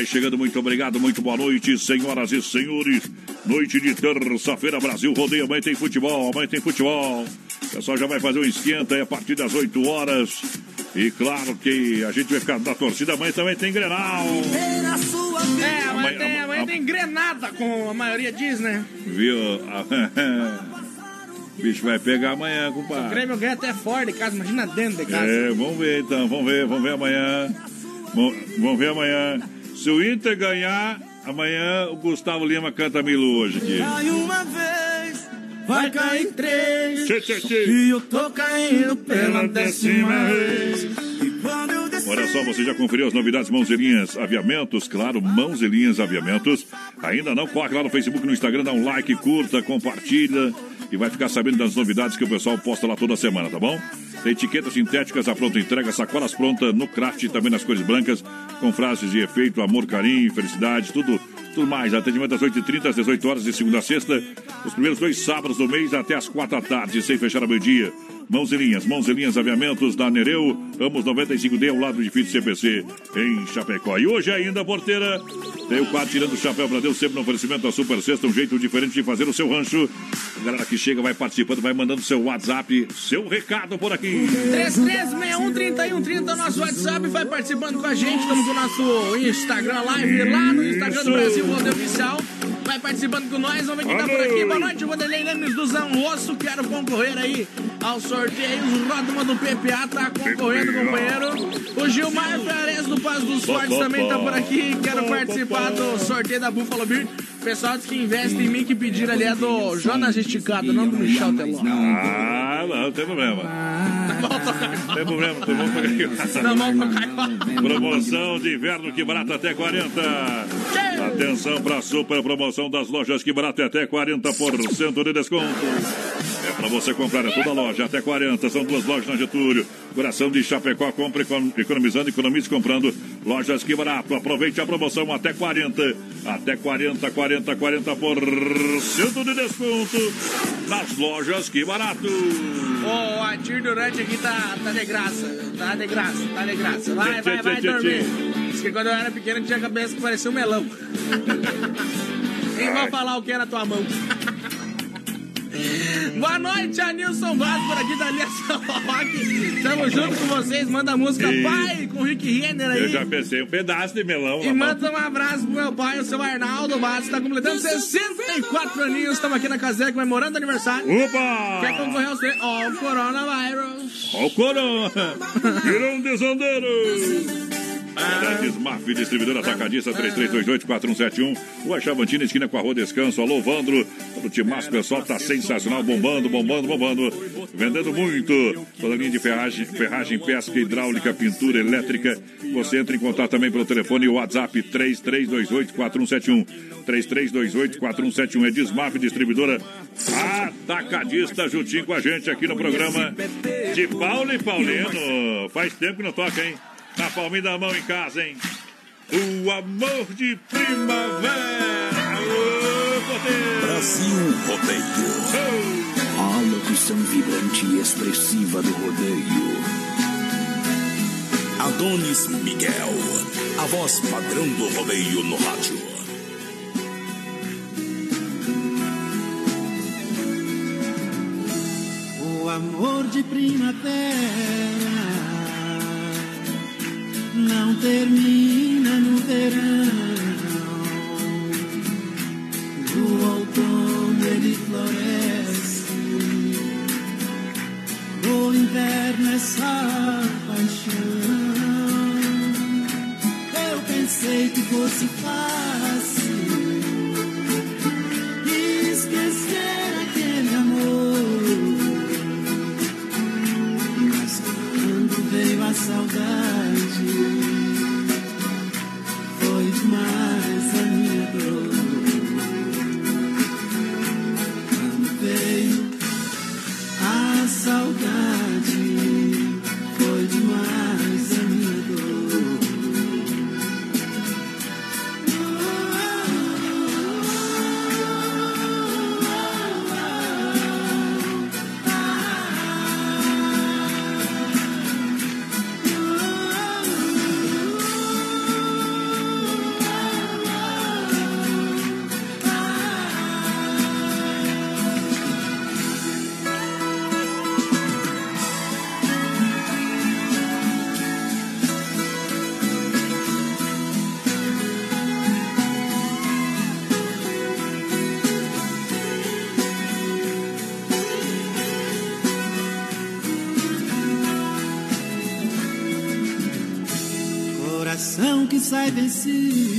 Vai chegando, muito obrigado, muito boa noite, senhoras e senhores. Noite de terça-feira, Brasil Rodeio, amanhã tem futebol, amanhã tem futebol. O pessoal já vai fazer um esquenta aí a partir das 8 horas. E claro que a gente vai ficar da torcida, amanhã também tem Grenal. É, amanhã, tem, amanhã tem grenada, como a maioria diz, né? Viu? Bicho vai pegar amanhã, O compadre. Grêmio ganha até fora de casa, imagina dentro de casa. É, vamos ver então, vamos ver, vamos ver amanhã. Vamos ver amanhã. Se o Inter ganhar, amanhã o Gustavo Lima canta Milu hoje aqui. Cai uma vez, vai cair três. Tchê, tchê, tchê. E eu tô caindo pela décima vez. Olha só, você já conferiu as novidades Mãos e Linhas Aviamentos? Claro, Mãos e Linhas Aviamentos. Ainda não? Corre lá no Facebook, no Instagram, dá um like, curta, compartilha e vai ficar sabendo das novidades que o pessoal posta lá toda semana, tá bom? Etiquetas sintéticas, a pronta entrega, sacolas prontas no craft e também nas cores brancas, com frases de efeito, amor, carinho, felicidade, tudo Tudo mais, atendimento às 8h30, às 18 horas de segunda a sexta. Os primeiros dois sábados do mês até às 4 da tarde, sem fechar ao meio-dia. Mãos e linhas, mãos e linhas, aviamentos da Nereu, Ramos 95D, ao lado do edifício CPC, em Chapecó. E hoje ainda, porteira, tem o quadro tirando o chapéu para Deus, sempre no oferecimento da Super Sexta, um jeito diferente de fazer o seu rancho. A galera que chega vai participando, vai mandando seu WhatsApp, seu recado por aqui. 3361-3130, nosso WhatsApp, vai participando com a gente. Estamos com o nosso Instagram Live lá no Instagram do Brasil Rodeio Oficial. Vai participando com nós, vamos ver quem tá por aqui. Boa noite, Vanderlei Lemes do Zanrosso. Quero concorrer aí ao sorteio. O Rodman do PPA tá concorrendo, companheiro. O Gilmar Perez do Paz dos Fortes também tá por aqui. Quero participar do sorteio da Buffalo Beer. Pessoal que investe em mim que pediram ali é do Jonas Esticado, não do Michel Teló. Ah, não, não tem problema. Não tem problema, tu vamos tocar Promoção de inverno que barato até 40. Atenção para a super promoção das lojas que barato é até 40% de desconto. Para você comprar, é toda loja, até 40. São duas lojas na Getúlio. Coração de Chapecó, compra econ- economizando, economize comprando. Lojas que barato. Aproveite a promoção até 40. Até 40, 40, 40% de desconto nas lojas que barato. O Adir Durante aqui tá, tá de graça. Tá de graça, tá de graça. Vai, vai, vai Tchê, tchê, dormir. Diz que quando eu era pequeno tinha a cabeça que parecia um melão. Nem vou falar o que era tua mão. Boa noite, Anilson Vaz por aqui da Aliança Rock. Tamo junto com vocês. Manda a música E- Pai com o Rick Renner aí. Eu já pensei um pedaço de melão. E manda um abraço pro meu pai, o seu Arnaldo Vaz, tá completando 64 aninhos. Estamos aqui na caseira comemorando aniversário. Opa! Quer concorrer aos três? Ó, o coronavírus. Ó o corona! Virou um desandeiro! Da Desmaf, distribuidora atacadista 3328-4171. Rua Chavantina, esquina com a Rua Descanso. Alô, Vandro. O timaço pessoal tá sensacional, bombando, bombando, bombando. Vendendo muito. Toda linha de ferragem, ferragem, pesca, hidráulica, pintura elétrica. Você entra em contato também pelo telefone e WhatsApp 3328-4171. 3328-4171. É Desmaf, distribuidora atacadista, juntinho com a gente aqui no programa de Paulo e Paulino. Faz tempo que não toca, hein? Na palminha da mão em casa, hein? O amor de primavera. Ô, poder! Brasil Rodeio. A locução vibrante e expressiva do rodeio. Adonis Miguel. A voz padrão do rodeio no rádio. O amor de primavera não termina no verão. No outono ele floresce. O inverno é só paixão. Eu pensei que fosse fácil esquecer aquele amor. Mas quando veio a saudade, que sai vencido,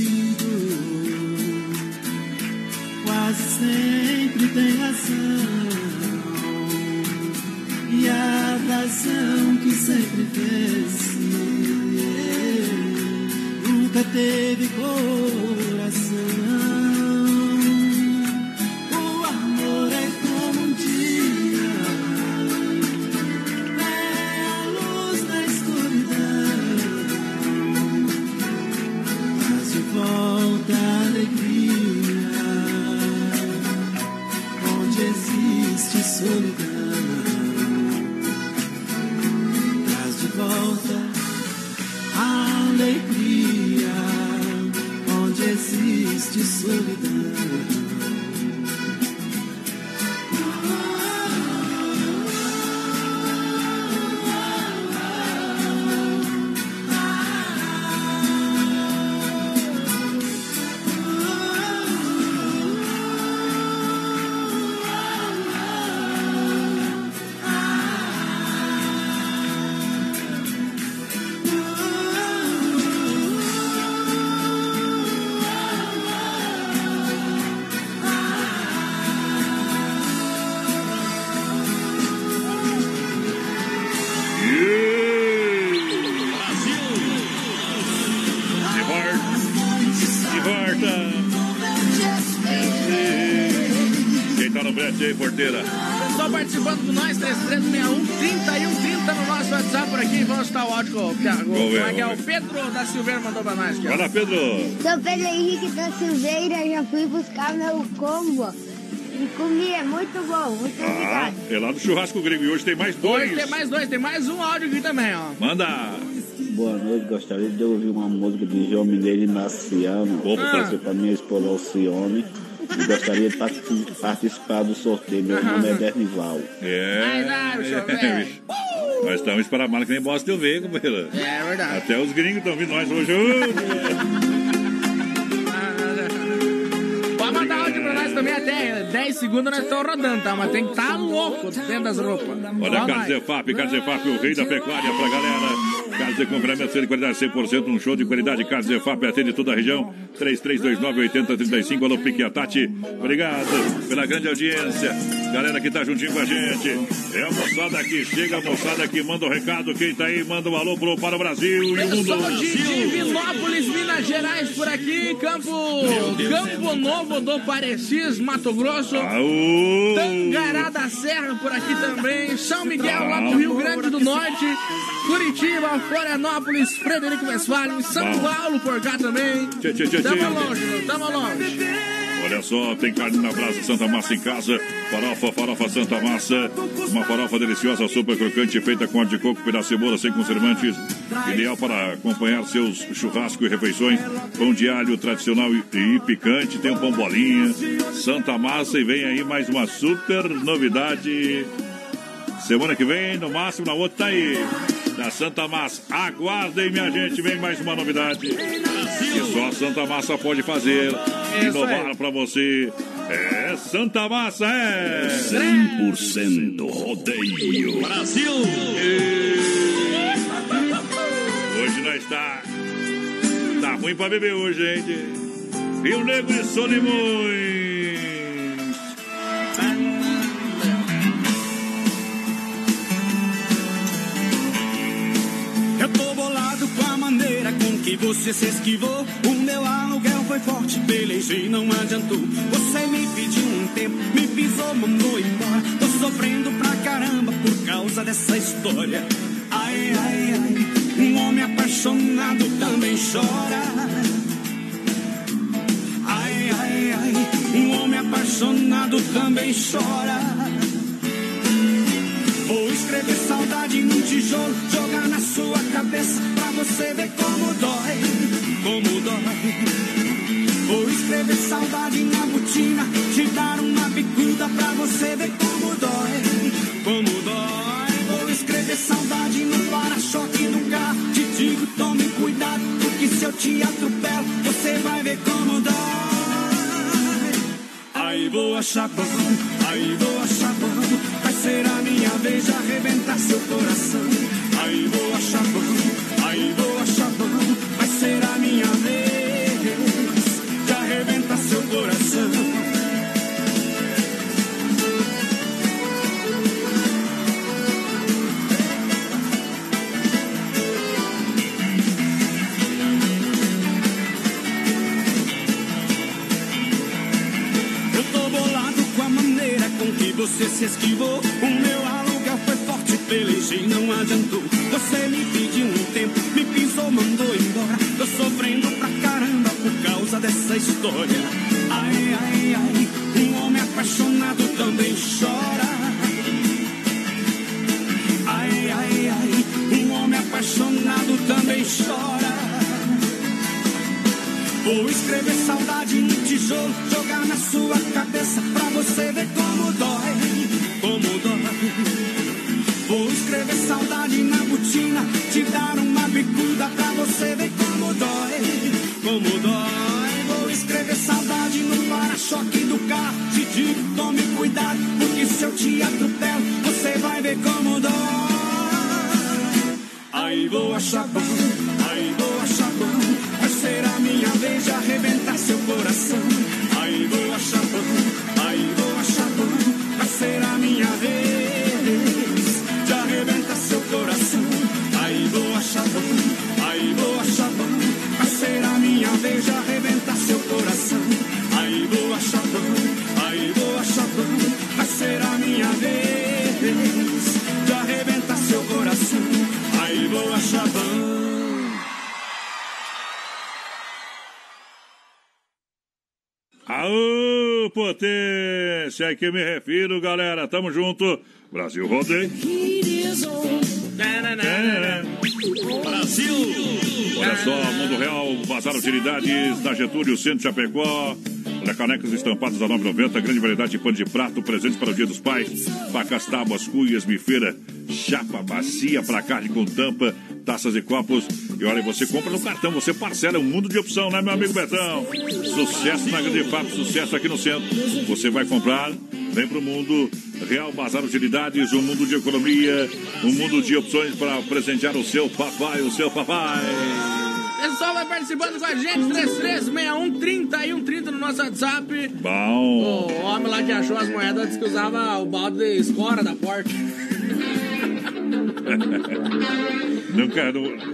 Pedro da Silveira mandou pra nós. Vai lá, Pedro. Sou Pedro Henrique da Silveira, já fui buscar meu combo e comi, é muito bom, muito Ah, obrigado. é lá do churrasco gringo. E hoje tem mais dois. Hoje tem mais dois, tem mais um áudio aqui também, ó. Manda. Boa noite, gostaria de ouvir uma música de João Mineiro e Marciano. Opa. Oferecer para minha esposa Alcione. E gostaria de parti- participar do sorteio. Meu nome é Dernival. É. Vai, velho. bicho. Nós estamos para a mala que nem bosta eu ver, companheiro. É verdade. Até os gringos estão vindo nós hoje. Pode mandar áudio pra nós também até 10 segundos nós estamos rodando, tá? Mas tem que estar tá louco dentro das roupas. Olha, Carlos nós. Zefap, Carlos Zefap, o rei da pecuária pra galera. Carlos de complemento de qualidade 100%, um show de qualidade. Carlos Zefap atende toda a região. 3329-8035. Alô, Pique Atati. Obrigado pela grande audiência. Galera que tá juntinho com a gente. É a moçada que chega, a moçada que manda o recado. Quem tá aí, manda um alô pro, para o Brasil e o mundo. Pessoal de Divinópolis, Minas Gerais, por aqui, Campo, Campo Novo do Parecis, Mato Grosso, Aô! Tangará da Serra, por aqui também, São Miguel, lá do Rio Grande do Norte, Curitiba, Florianópolis, Frederico Westphalen, São. Paulo, por cá também. Tchê, tchê, tchê, Tamo longe, tamo longe. Só, tem carne na brasa Santa Massa em casa. Farofa, farofa Santa Massa. Uma farofa deliciosa, super crocante, feita com óleo de coco, pedaço de cebola, sem conservantes. Ideal para acompanhar seus churrascos e refeições. Pão de alho tradicional e, e picante. Tem um pão bolinha. Santa Massa. E vem aí mais uma super novidade. Semana que vem, no máximo, na outra tá aí. Da Santa Massa. Aguardem, minha gente, vem mais uma novidade. Que só a Santa Massa pode fazer. Isso Inovar pra você. É Santa Massa, é. 100% rodeio. Brasil! Hoje nós tá. Tá ruim pra beber hoje, gente. Rio Negro e Solimões. Que você se esquivou. O meu aluguel foi forte, pelejei, não adiantou. Você me pediu um tempo, me pisou, mandou embora. Tô sofrendo pra caramba por causa dessa história. Ai, ai, ai, um homem apaixonado também chora. Ai, ai, ai, um homem apaixonado também chora. Vou escrever saudade num tijolo, jogar na sua cabeça pra você ver como dói, como dói. Vou escrever saudade na botina, te dar uma bicuda pra você ver como dói, como dói. Vou escrever saudade no para-choque do carro, te digo tome cuidado, porque se eu te atropelo, você vai ver como dói. Aí vou achar bom, aí vou achar bom. Vai ser a minha vez de arrebentar seu coração. Aí vou achar que você se esquivou. O meu aluguel foi forte, pelejei, não adiantou. Você me pediu um tempo, me pisou, mandou embora. Tô sofrendo pra caramba por causa dessa história. Ai, ai, ai, um homem apaixonado também chora. Ai, ai, ai, um homem apaixonado também chora. Vou escrever saudade no tijolo, jogar na sua cabeça pra você ver como dói, como dói. Vou escrever saudade na botina, te dar uma bicuda pra você ver como dói, como dói. Vou escrever saudade no para-choque do carro, te digo tome cuidado, porque se eu te atropelo, você vai ver como dói. Aí vou achar bom, seu coração. Aí vou achar bom, aí vou achar bom. Vai ser a minha vez de arrebentar seu coração. Aí vou achar bom, potência, que me refiro, galera. Tamo junto. Brasil Rodeio. Brasil! Olha só, Mundo Real, Bazar Utilidades, da Getúlio, Centro Chapecó. Olha, canecas estampadas a 9,90, grande variedade de pano de prato, presentes para o Dia dos Pais, facas, tábuas, cuias, mifeira, chapa, bacia para carne com tampa, taças e copos. E olha, você compra no cartão, você parcela, é um mundo de opção, né, meu amigo Betão? Sucesso na Grande FAP, sucesso aqui no centro. Você vai comprar, vem pro mundo Real Bazar Utilidades, um mundo de economia, um mundo de opções para presentear o seu papai, o seu papai. Pessoal vai participando com a gente, 3361 3130 no nosso WhatsApp. Bom. O homem lá que achou as moedas disse que usava o balde de escora da porta. Não,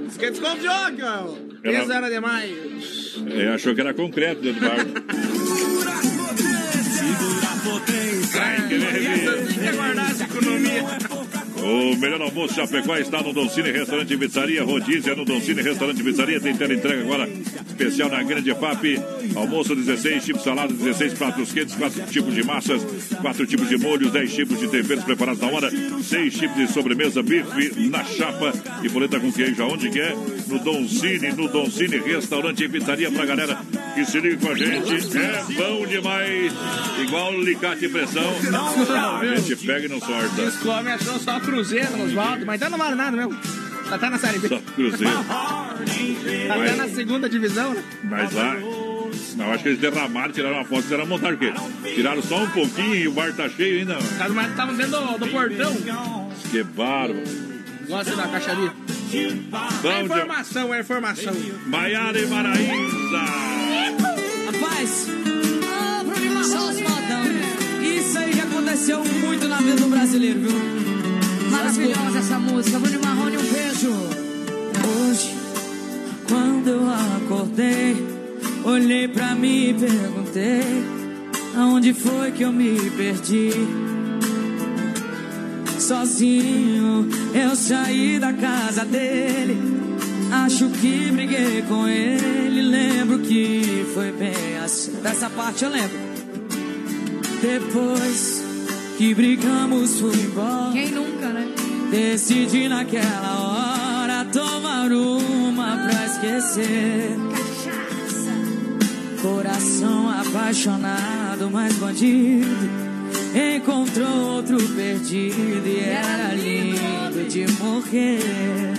Diz que desconfiou que ó, Ela- peso era demais. é, achou que era concreto dentro do bar. Ai, que Essa tem que guardar essa economia. O melhor almoço Chapecó está no Doncini Restaurante e Pizzaria. Rodízio é no Doncini Restaurante e Pizzaria. Tem tela entrega agora especial na Grande FAP. Almoço 16, tipos salada, 16 pratos quentes, 4 tipos de massas, 4 tipos de molhos, 10 tipos de temperos preparados na hora, 6 tipos de sobremesa, bife na chapa e boleta com queijo. Aonde que é? No Doncini, no Doncini Restaurante e Pizzaria pra galera que se liga com a gente. É bom demais. Igual alicate e pressão. A gente pega e não sorta. Só cruzeiro nos baldes, mas não vale nada mesmo. Tá até na série B. Só cruzeiro. Tá até na segunda divisão, né? Mas lá, não, acho que eles derramaram, tiraram uma foto e fizeram a montagem. Porque tiraram só um pouquinho e o bar tá cheio ainda. As moedas estavam dentro do, do portão. Que bárbaro. Gosta da caixaria. É Vamos, informação, é informação. Maiara e Maraísa. Rapaz, só os modão, né? Isso aí já aconteceu muito na vida do brasileiro, viu? Maravilhosa essa música. Bruno Marrone, um beijo. Hoje, quando eu acordei, olhei pra mim e perguntei: Aonde foi que eu me perdi? Sozinho, eu saí da casa dele. Acho que briguei com ele. Lembro que foi bem assim. Dessa parte eu lembro. Depois que brigamos, fui embora. Quem nunca, né? Decidi naquela hora tomar uma pra esquecer. Coração apaixonado, mas bandido. Encontrou outro perdido e era lindo de morrer.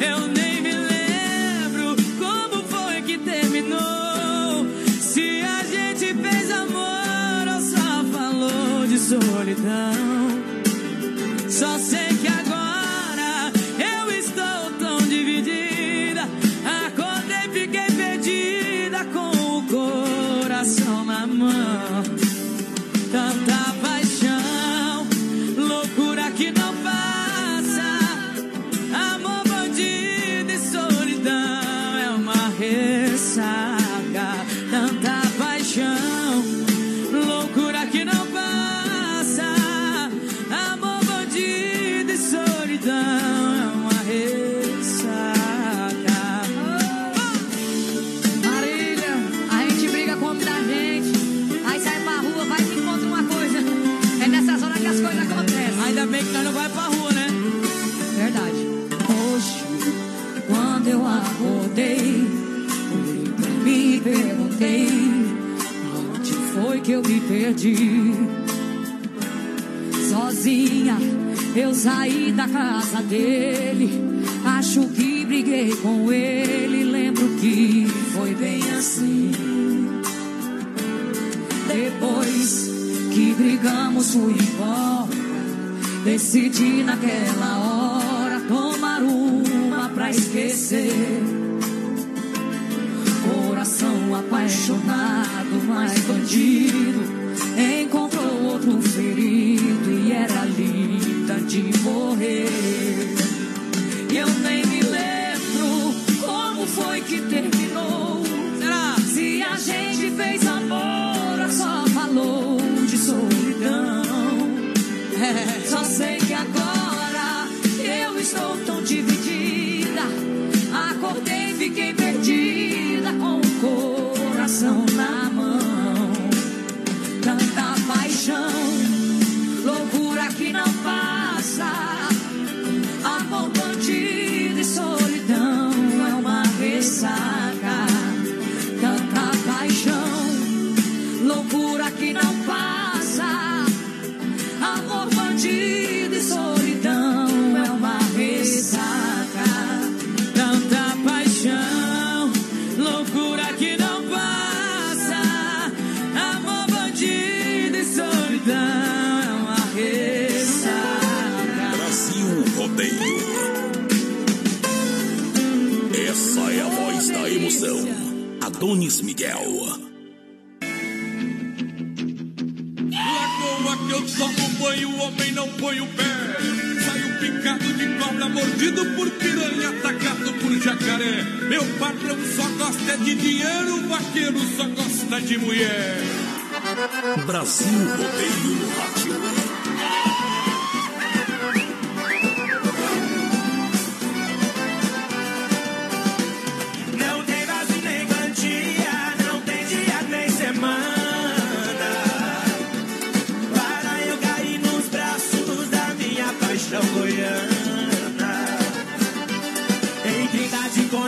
Eu nem me lembro como foi que terminou. Se a gente fez amor solidão. Só perdi? Sozinha, eu saí da casa dele. Acho que briguei com ele. Lembro que foi bem assim. Depois que brigamos, fui embora. Decidi naquela hora tomar uma pra esquecer. Coração apaixonado, mas bandido.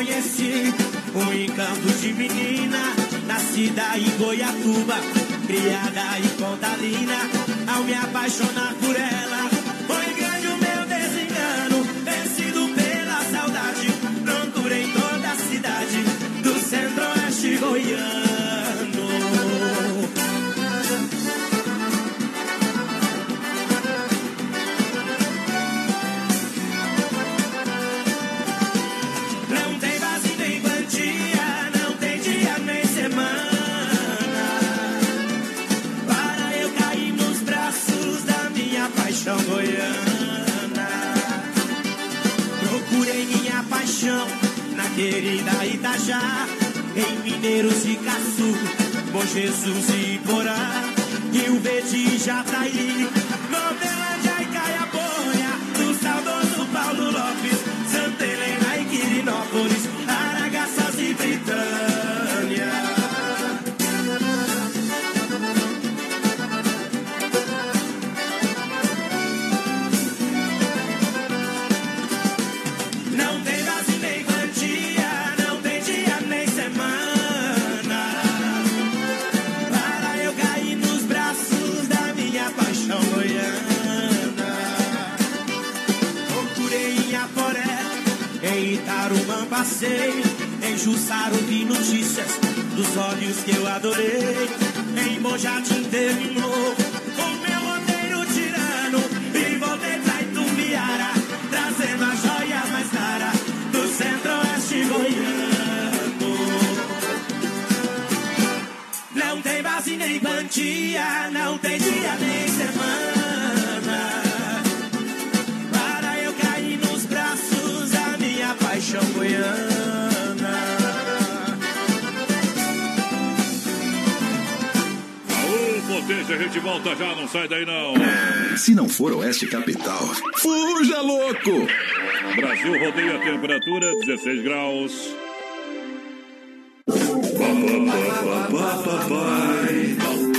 Conheci um encanto de menina, nascida em Goiatuba, criada em Pontalina. Ao me apaixonar por ela, paixão na querida Itajá, em Mineiros e Caçu, Bom Jesus e Porá, Rio Verde e Jataí, Novelândia e Caiaponha, do saudoso Paulo Lopes, Santa Helena e Quirinópolis, Aragaças e Britânia. Passei, em Jussaro vi notícias dos olhos que eu adorei. Em Bom Jardim terminou o meu roteiro tirano e voltei pra Itumbiara, trazendo a joia mais cara do centro-oeste goiano. Não tem base nem quantia, não tem dia nem semana. Paixão goiana. Aô, potência, a gente volta já, não sai daí não. Se não for Oeste Capital, fuja louco! Brasil rodeia a temperatura 16 graus.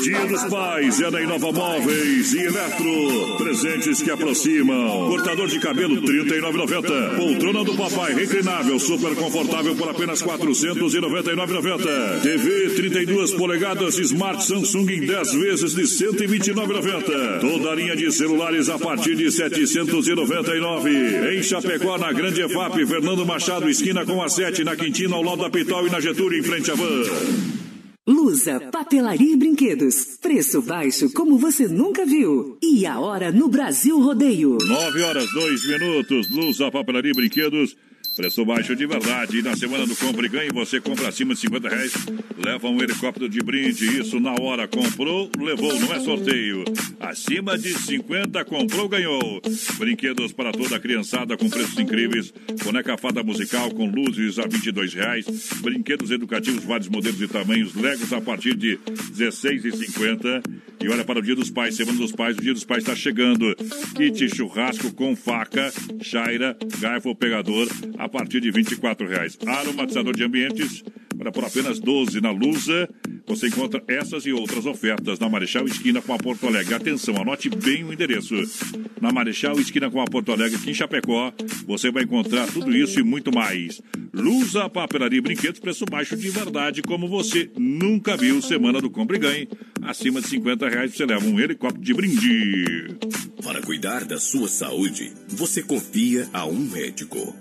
Dia dos Pais é na Inova Móveis e Eletro. Presentes que aproximam. Cortador de cabelo R$ 39,90. Poltrona do papai reclinável, super confortável por apenas R$ 499,90. TV 32 polegadas Smart Samsung em 10 vezes de R$ 129,90. Toda a linha de celulares a partir de R$ 799. Em Chapecó, na Grande EFAP, Fernando Machado, esquina com a 7, na Quintina, ao lado da Pitol e na Getúlio, em frente à van. Lusa, papelaria e brinquedos. Preço baixo como você nunca viu. E a hora no Brasil Rodeio. 9 horas, 2 minutos. Luz, a papelaria e brinquedos. Preço baixo de verdade. E na semana do Compre e Ganhe, você compra acima de 50 reais, leva um helicóptero de brinde. Isso na hora. Comprou, levou. Não é sorteio. Acima de 50, comprou, ganhou. Brinquedos para toda a criançada com preços incríveis. Boneca fada musical com luzes a 22 reais. Brinquedos educativos, vários modelos e tamanhos. Legos a partir de 16,50. E olha para o Dia dos Pais, Semana dos Pais. O Dia dos Pais está chegando. Kit churrasco com faca, chaira, garfo, pegador a partir de 24 reais. Aromatizador de ambientes para por apenas 12 na Lusa. Você encontra essas e outras ofertas na Marechal Esquina com a Porto Alegre. Atenção, anote bem o endereço. Na Marechal Esquina com a Porto Alegre, aqui em Chapecó, você vai encontrar tudo isso e muito mais. Lusa, papelaria e brinquedos, preço baixo de verdade, como você nunca viu. Semana do Compre e Ganhe. Acima de 50 reais você leva um helicóptero de brinde. Para cuidar da sua saúde, você confia a um médico.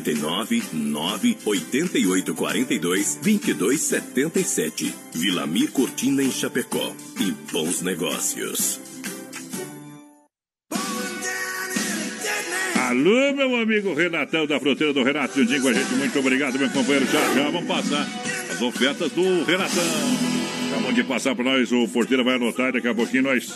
49 9 88 42 22 77. Vilamir Cortina em Chapecó. E bons negócios. Alô, meu amigo Renatão da Fruteira do Renato Juntinho com a gente. Muito obrigado, meu companheiro. Já já vamos passar as ofertas do Renatão. Acabamos de passar para nós, o porteiro vai anotar. Daqui a pouquinho nós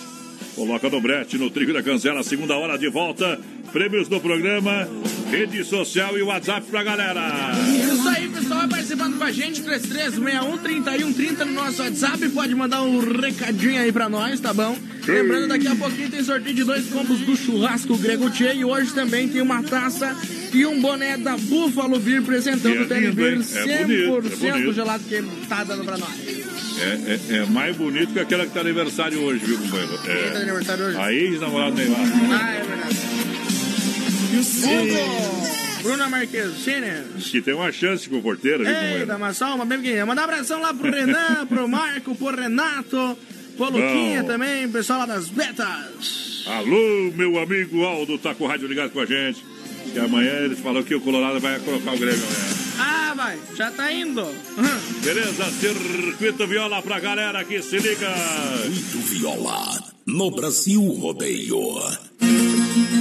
coloca no brete, no trigo da cancela. Segunda hora de volta. Prêmios do programa, rede social e WhatsApp pra galera. Isso aí, pessoal, vai participando com a gente, 3361-3130 no nosso WhatsApp. Pode mandar um recadinho aí pra nós, tá bom? Lembrando, daqui a pouquinho tem sorteio de dois combos do churrasco Grego Tchê e hoje também tem uma taça e um boné da Buffalo Beer apresentando É o lindo, Beer hein? 100% É bonito, é bonito. gelado que tá dando pra nós. É, é- é mais bonito que aquela que tá aniversário hoje, viu, companheiro? Quem tá É. aniversário hoje? A ex-namorada Neymar. Ah, é verdade. Hugo, Bruna Marquezine. Que tem uma chance com o porteiro, viu, Eita, uma bem pequenininha. Mandar um abração lá pro Renan, pro Marco, pro Renato, pro Luquinha Bom. também, pessoal lá das betas. Alô, meu amigo Aldo, tá com o rádio ligado com a gente. E amanhã eles falaram que o Colorado vai colocar o Grêmio amanhã. Ah, vai, já tá indo. Beleza, circuito viola pra galera que se liga. Circuito viola no Brasil Rodeio.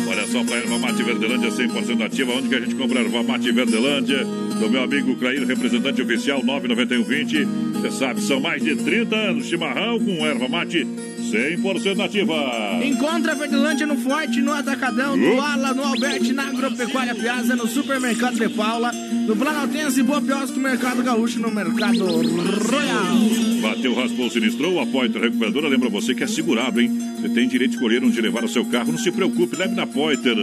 Olha só pra erva mate Verdelândia 100% ativa. Onde que a gente compra erva mate Verdelândia? Do meu amigo Clair, representante oficial 99120. Você sabe, são mais de 30 anos. Chimarrão com erva mate 100% ativa. Encontra a Verdelândia no Forte, no Atacadão, no Uh. Ala, no Alberti, na Agropecuária Piazza, no Supermercado de Paula, no Planaltense, Boa Piosco, Mercado Gaúcho, no Mercado Royal. Bateu, raspou, sinistrou, a Recuperadora lembra você que é segurado, hein? Você tem direito de escolher onde levar o seu carro, não se preocupe, leve na Pointer.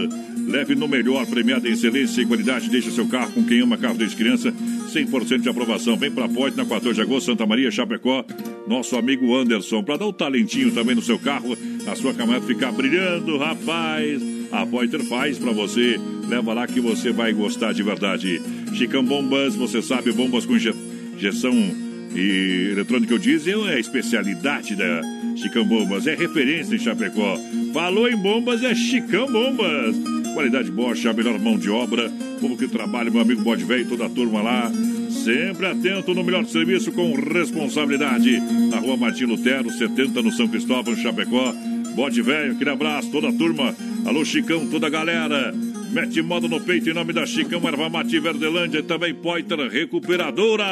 Leve no melhor, premiado em excelência e qualidade, deixe seu carro com quem ama carro desde criança, 100% de aprovação. Vem pra Pointer na 14 de agosto, Santa Maria, Chapecó, nosso amigo Anderson, pra dar um talentinho também no seu carro, a sua caminhonete ficar brilhando, rapaz. A Pointer faz pra você, leva lá que você vai gostar de verdade. Chicão Bombas, você sabe, bombas com inje- injeção e eletrônica diesel é a especialidade da Chicão Bombas, é referência em Chapecó. Falou em bombas, é Chicão Bombas. Qualidade Bosch, a melhor mão de obra. Povo que trabalha, meu amigo Bode Velho, toda a turma lá. Sempre atento no melhor serviço com responsabilidade. Na rua Martim Lutero, 70 no São Cristóvão, Chapecó. Bode Velho, aquele abraço, toda a turma. Alô, Chicão, toda a galera. Mete moda no peito em nome da Chicão, Erva Mate Verdelândia e também Poiter Recuperadora.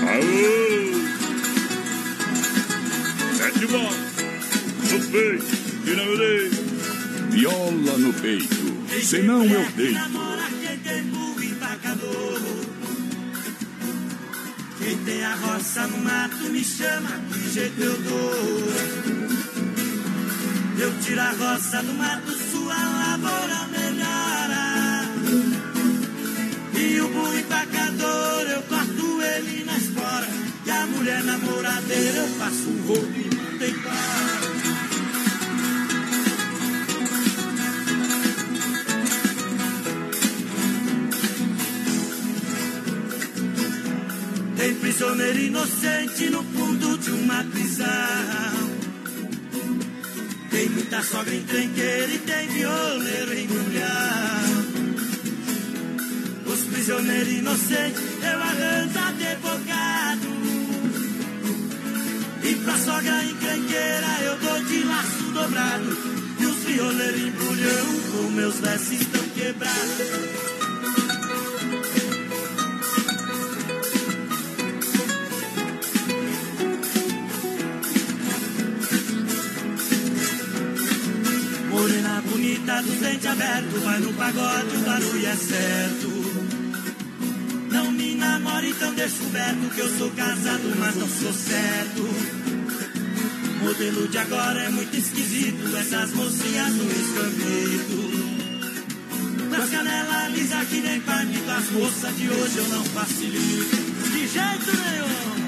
Aô! Mete bola no peito e não dei. Viola no peito, senão eu deito. Quem tem a roça no mato me chama, que jeito eu dou. Eu tiro a roça do mato, sua lavoura melhora. E o boi empacador, eu corto ele na espora. E a mulher namoradeira, eu faço um roubo embora. Tem prisioneiro inocente no fundo de uma prisão. Tem muita sogra encrenqueira e tem violeiro em mulher. Os prisioneiros inocentes eu arranjo advogado. E pra sogra encrenqueira eu dou de laço dobrado. E os violeiros embrulham com meus versos estão quebrados. Morena bonita do dente aberto, vai no pagode, o barulho é certo. Não me namore tão descoberto que eu sou casado, mas não sou certo. Modelo de agora é muito esquisito, essas mocinhas no escanteio. Com a canela lisa que nem palmito, as moças de hoje eu não facilito. De jeito nenhum.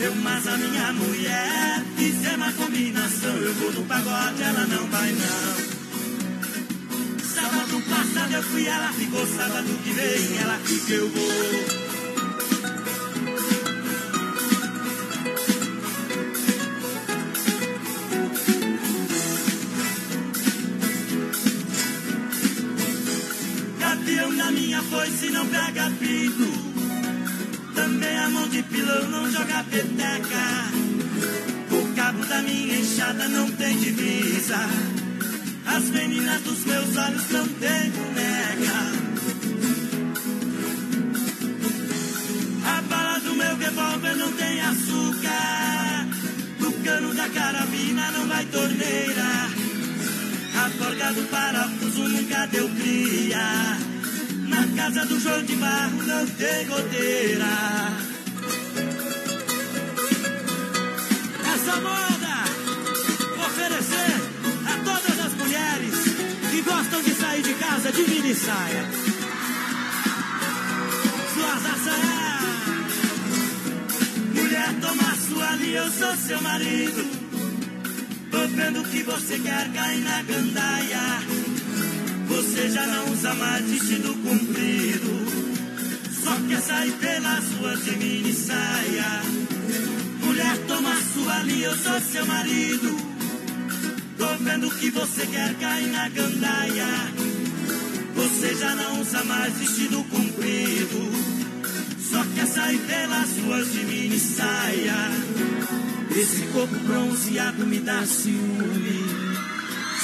Eu, mas a minha mulher, fizer uma combinação. Eu vou no pagode, ela não vai não. Sábado passado eu fui, ela ficou. Sábado que vem, ela fica, eu vou. Minha foice não pega pico. Também a mão de pilão não joga peteca. O cabo da minha enxada não tem divisa. As meninas dos meus olhos não têm boneca. A bala do meu revólver não tem açúcar. No cano da carabina não vai torneira. A porca do parafuso nunca deu cria. Na casa do João de Barro não tem goteira. Essa moda oferecer a todas as mulheres que gostam de sair de casa de mini saia. Suas assanhas. Mulher, toma sua ali, eu sou seu marido. Tô vendo que você quer cair na gandaia. Você já não usa mais vestido comprido. Só quer sair pelas ruas de mini saia. Mulher, toma sua ali, eu sou seu marido. Tô vendo que você quer cair na gandaia. Você já não usa mais vestido comprido. Só quer sair pelas ruas de mini saia. Esse corpo bronzeado me dá ciúme.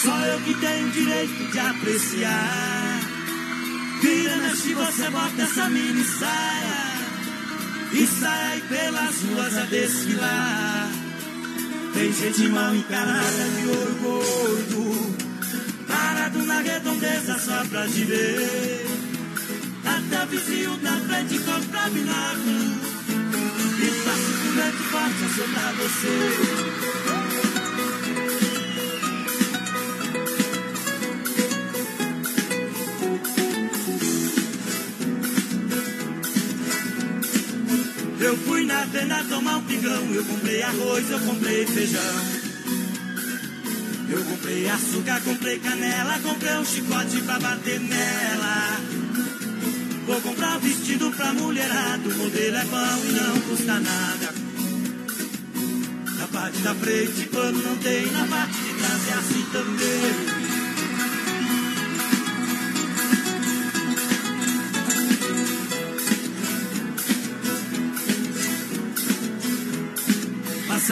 Só eu que tenho direito de apreciar. Vira, mexe, você bota essa mini saia. E sai pelas ruas a desfilar. Tem gente mal encarada de ouro gordo. Parado na redondeza só pra te ver. Até vizinho da frente compra bináculo. E com grande forte assombrar você. Eu fui na venda tomar um pingão, eu comprei arroz, eu comprei feijão. Eu comprei açúcar, comprei canela, comprei um chicote pra bater nela. Vou comprar um vestido pra mulherada, o modelo é bom e não custa nada. Na parte da frente, quando não tem, na parte de trás é assim também.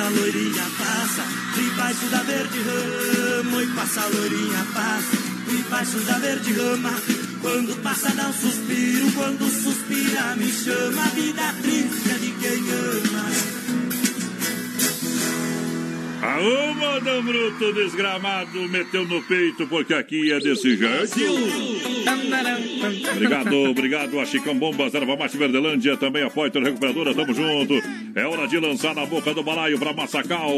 A loirinha, passa, debaixo da verde rama. E passa a loirinha, passa, debaixo da verde rama. Quando passa dá um suspiro, quando suspira me chama. A vida triste é de quem ama. Aô, Modão Bruto desgramado, meteu no peito, porque aqui é desse jeito. Obrigado, obrigado a Chicão Bombas, Erva Mate Verdelândia, também a Poiter Recuperadora, tamo junto. É hora de lançar na boca do balaio pra Massacal.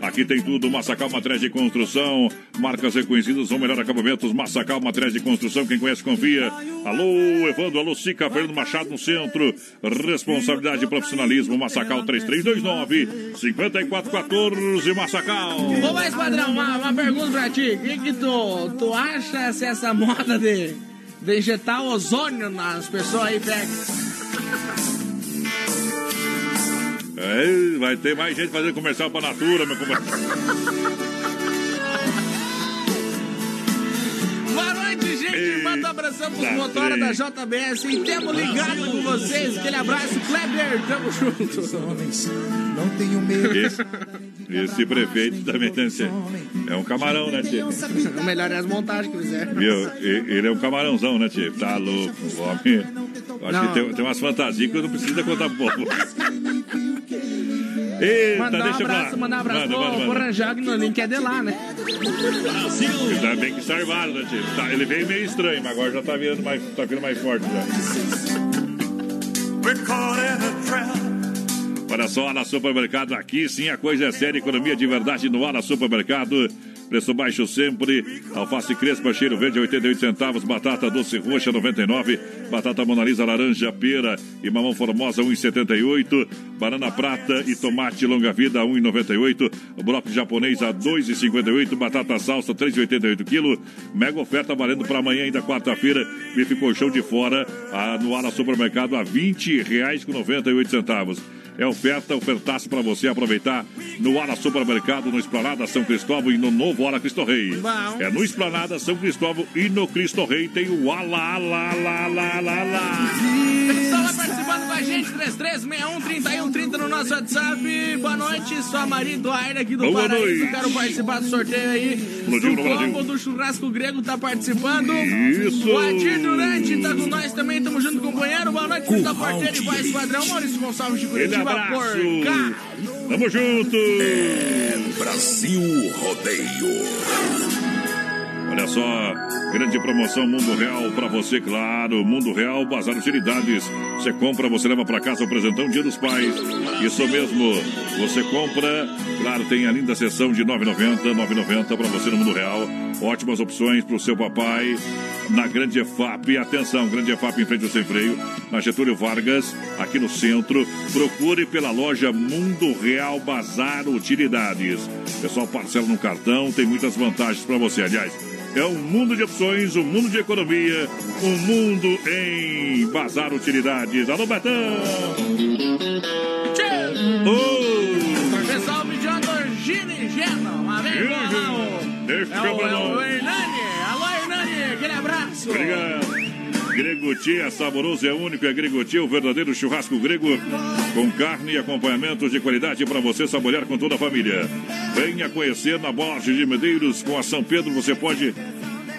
Aqui tem tudo, Massacal Materiais de Construção, marcas reconhecidas, ou melhor acabamentos, Massacal Materiais de Construção, quem conhece confia. Alô, Evandro, alô, Sica, Fernando Machado no centro, responsabilidade e profissionalismo, Massacal 3329 5414, Massacal. Ô, mas, padrão, uma, uma pergunta pra ti. O que, que tu, tu acha se essa moda de, de injetar ozônio nas pessoas aí pega? É, vai ter mais gente fazendo comercial pra Natura, meu compadre. Boa noite, gente. Manda um abração pros motoras da. JBS. E temos ligado com vocês. Aquele abraço, Kleber. Tamo junto. Não tenho medo. Esse, esse prefeito também tem ser. É um camarão, né, tio? O melhor é as montagens que fizeram. Viu? Ele é um camarãozão, né, tio? Tá louco. O homem. Acho Não. que tem, tem umas fantasias que eu não preciso contar pro povo. Eita, Mandar um deixa eu abraço, mandar um abraço Manda, pro, pro. Rangel que é de lá, né? Ainda bem que salvaram, né, tio? Tá, ele veio meio estranho, mas agora já tá virando mais, tá ficando mais forte já. Olha só, Ala Supermercado aqui, sim, a coisa é séria, economia de verdade no Ala Supermercado. Preço baixo sempre. Alface crespa, cheiro verde, 88 centavos. Batata doce roxa, 99. Batata monalisa laranja, pera e mamão formosa, 1,78. Banana prata e tomate longa vida, 1,98. Bloco japonês a 2,58. Batata salsa, 3,88 kg. Mega oferta valendo para amanhã, ainda quarta-feira. Bife colchão de fora, a, no Ala Supermercado, a R$ 20,98 é oferta, ofertaço para você aproveitar no Ara Supermercado, no Esplanada São Cristóvão e no novo Ara Cristo Rei. Bom. É no Esplanada São Cristóvão e no Cristo Rei tem o Ala, Ala, Ala, Ala, Ala, Ala. Pessoal lá participando com a gente, 3361-3130 no nosso WhatsApp. Boa noite, sua marido Aira aqui do Boa Paraíso. noite. Quero participar do sorteio aí. Explodiu do combo do churrasco grego tá participando. Isso. O Adir Durante tá com nós também, tamo junto, companheiro. Boa noite, Vitor Porteiro e voz padrão. Maurício Gonçalves de Curitiba abraço. Tamo junto. É Brasil Rodeio. Olha só, grande promoção Mundo Real pra você, claro. Mundo Real, Bazar Utilidades. Você compra, você leva pra casa o presentão Dia dos Pais. Isso mesmo. Você compra, claro, tem a linda sessão de 9,90, 9,90 pra você no Mundo Real. Ótimas opções pro seu papai na Grande EFAP. Atenção, Grande EFAP em frente ao sem freio, na Getúlio Vargas, aqui no centro. Procure pela loja Mundo Real Bazar Utilidades. Pessoal, parcela no cartão, tem muitas vantagens pra você. Aliás, é um mundo de opções, um mundo de economia, um mundo em Bazar Utilidades. Alô, Betão! Ô! Pessoal. Uma vez Gino. o- é o, é o. Hernani. Alô, abraço. Obrigado. Gregotia é saboroso, é único, é Gregotia, o verdadeiro churrasco grego, com carne e acompanhamentos de qualidade para você saborear com toda a família. Venha conhecer na Borges de Medeiros, com a São Pedro, você pode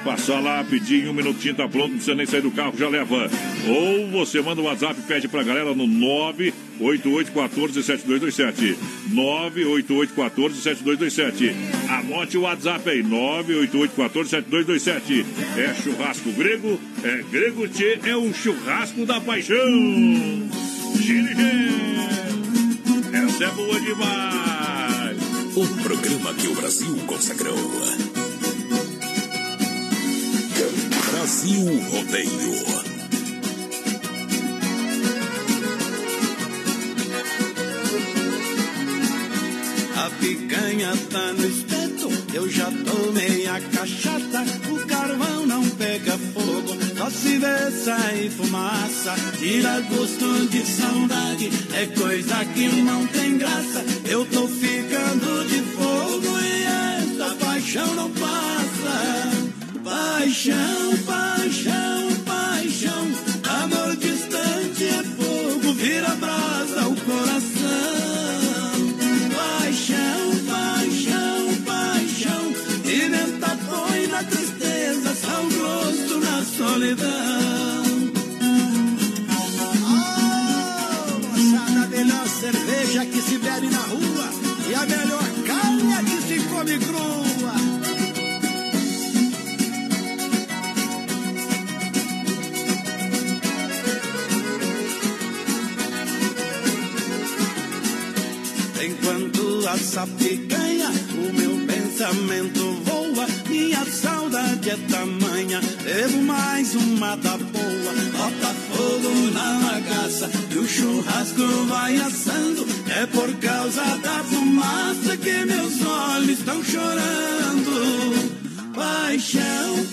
passar lá, pedir em um minutinho, tá pronto, não precisa nem sair do carro, já leva. Ou você manda um WhatsApp, pede pra galera no 988147227. 988147227. Anote o WhatsApp aí, 988147227. É churrasco grego, é grego tchê, é o churrasco da paixão. Essa é boa demais. O programa que o Brasil consagrou. Brasil Rodeio. A picanha tá no espeto, eu já tomei a cachaça. O carvão não pega fogo, só se vê sair fumaça. Tira gosto de saudade, é coisa que não tem graça. Eu tô ficando de fogo e essa paixão não passa. Paixão, Essa picanha, o meu pensamento voa, minha saudade é tamanha. Devo mais uma da boa, bota fogo na bagaça e o churrasco vai assando. É por causa da fumaça que meus olhos estão chorando. Paixão,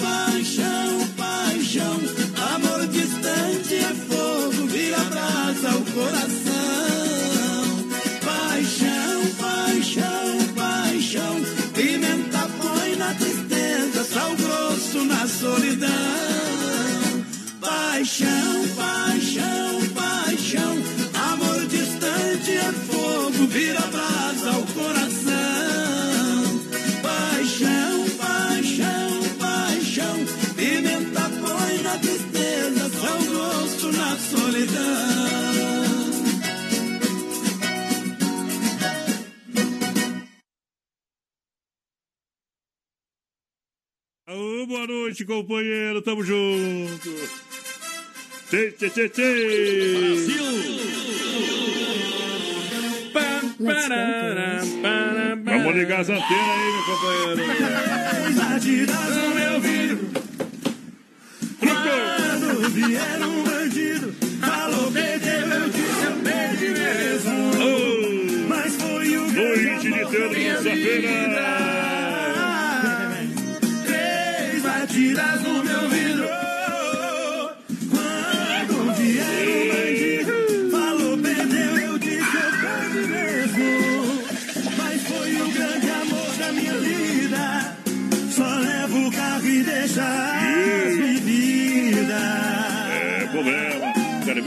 Boa noite, companheiro. Tamo junto. Tchê, tchê, tchê, tchê. Pará, Vamos Vamos ligar as antenas aí, meu companheiro. Batidas no meu vidro. Quando vier um bandido, falou, perdeu, eu disse, eu perdi mesmo. Mas foi o Noite de terça-feira. Erasmo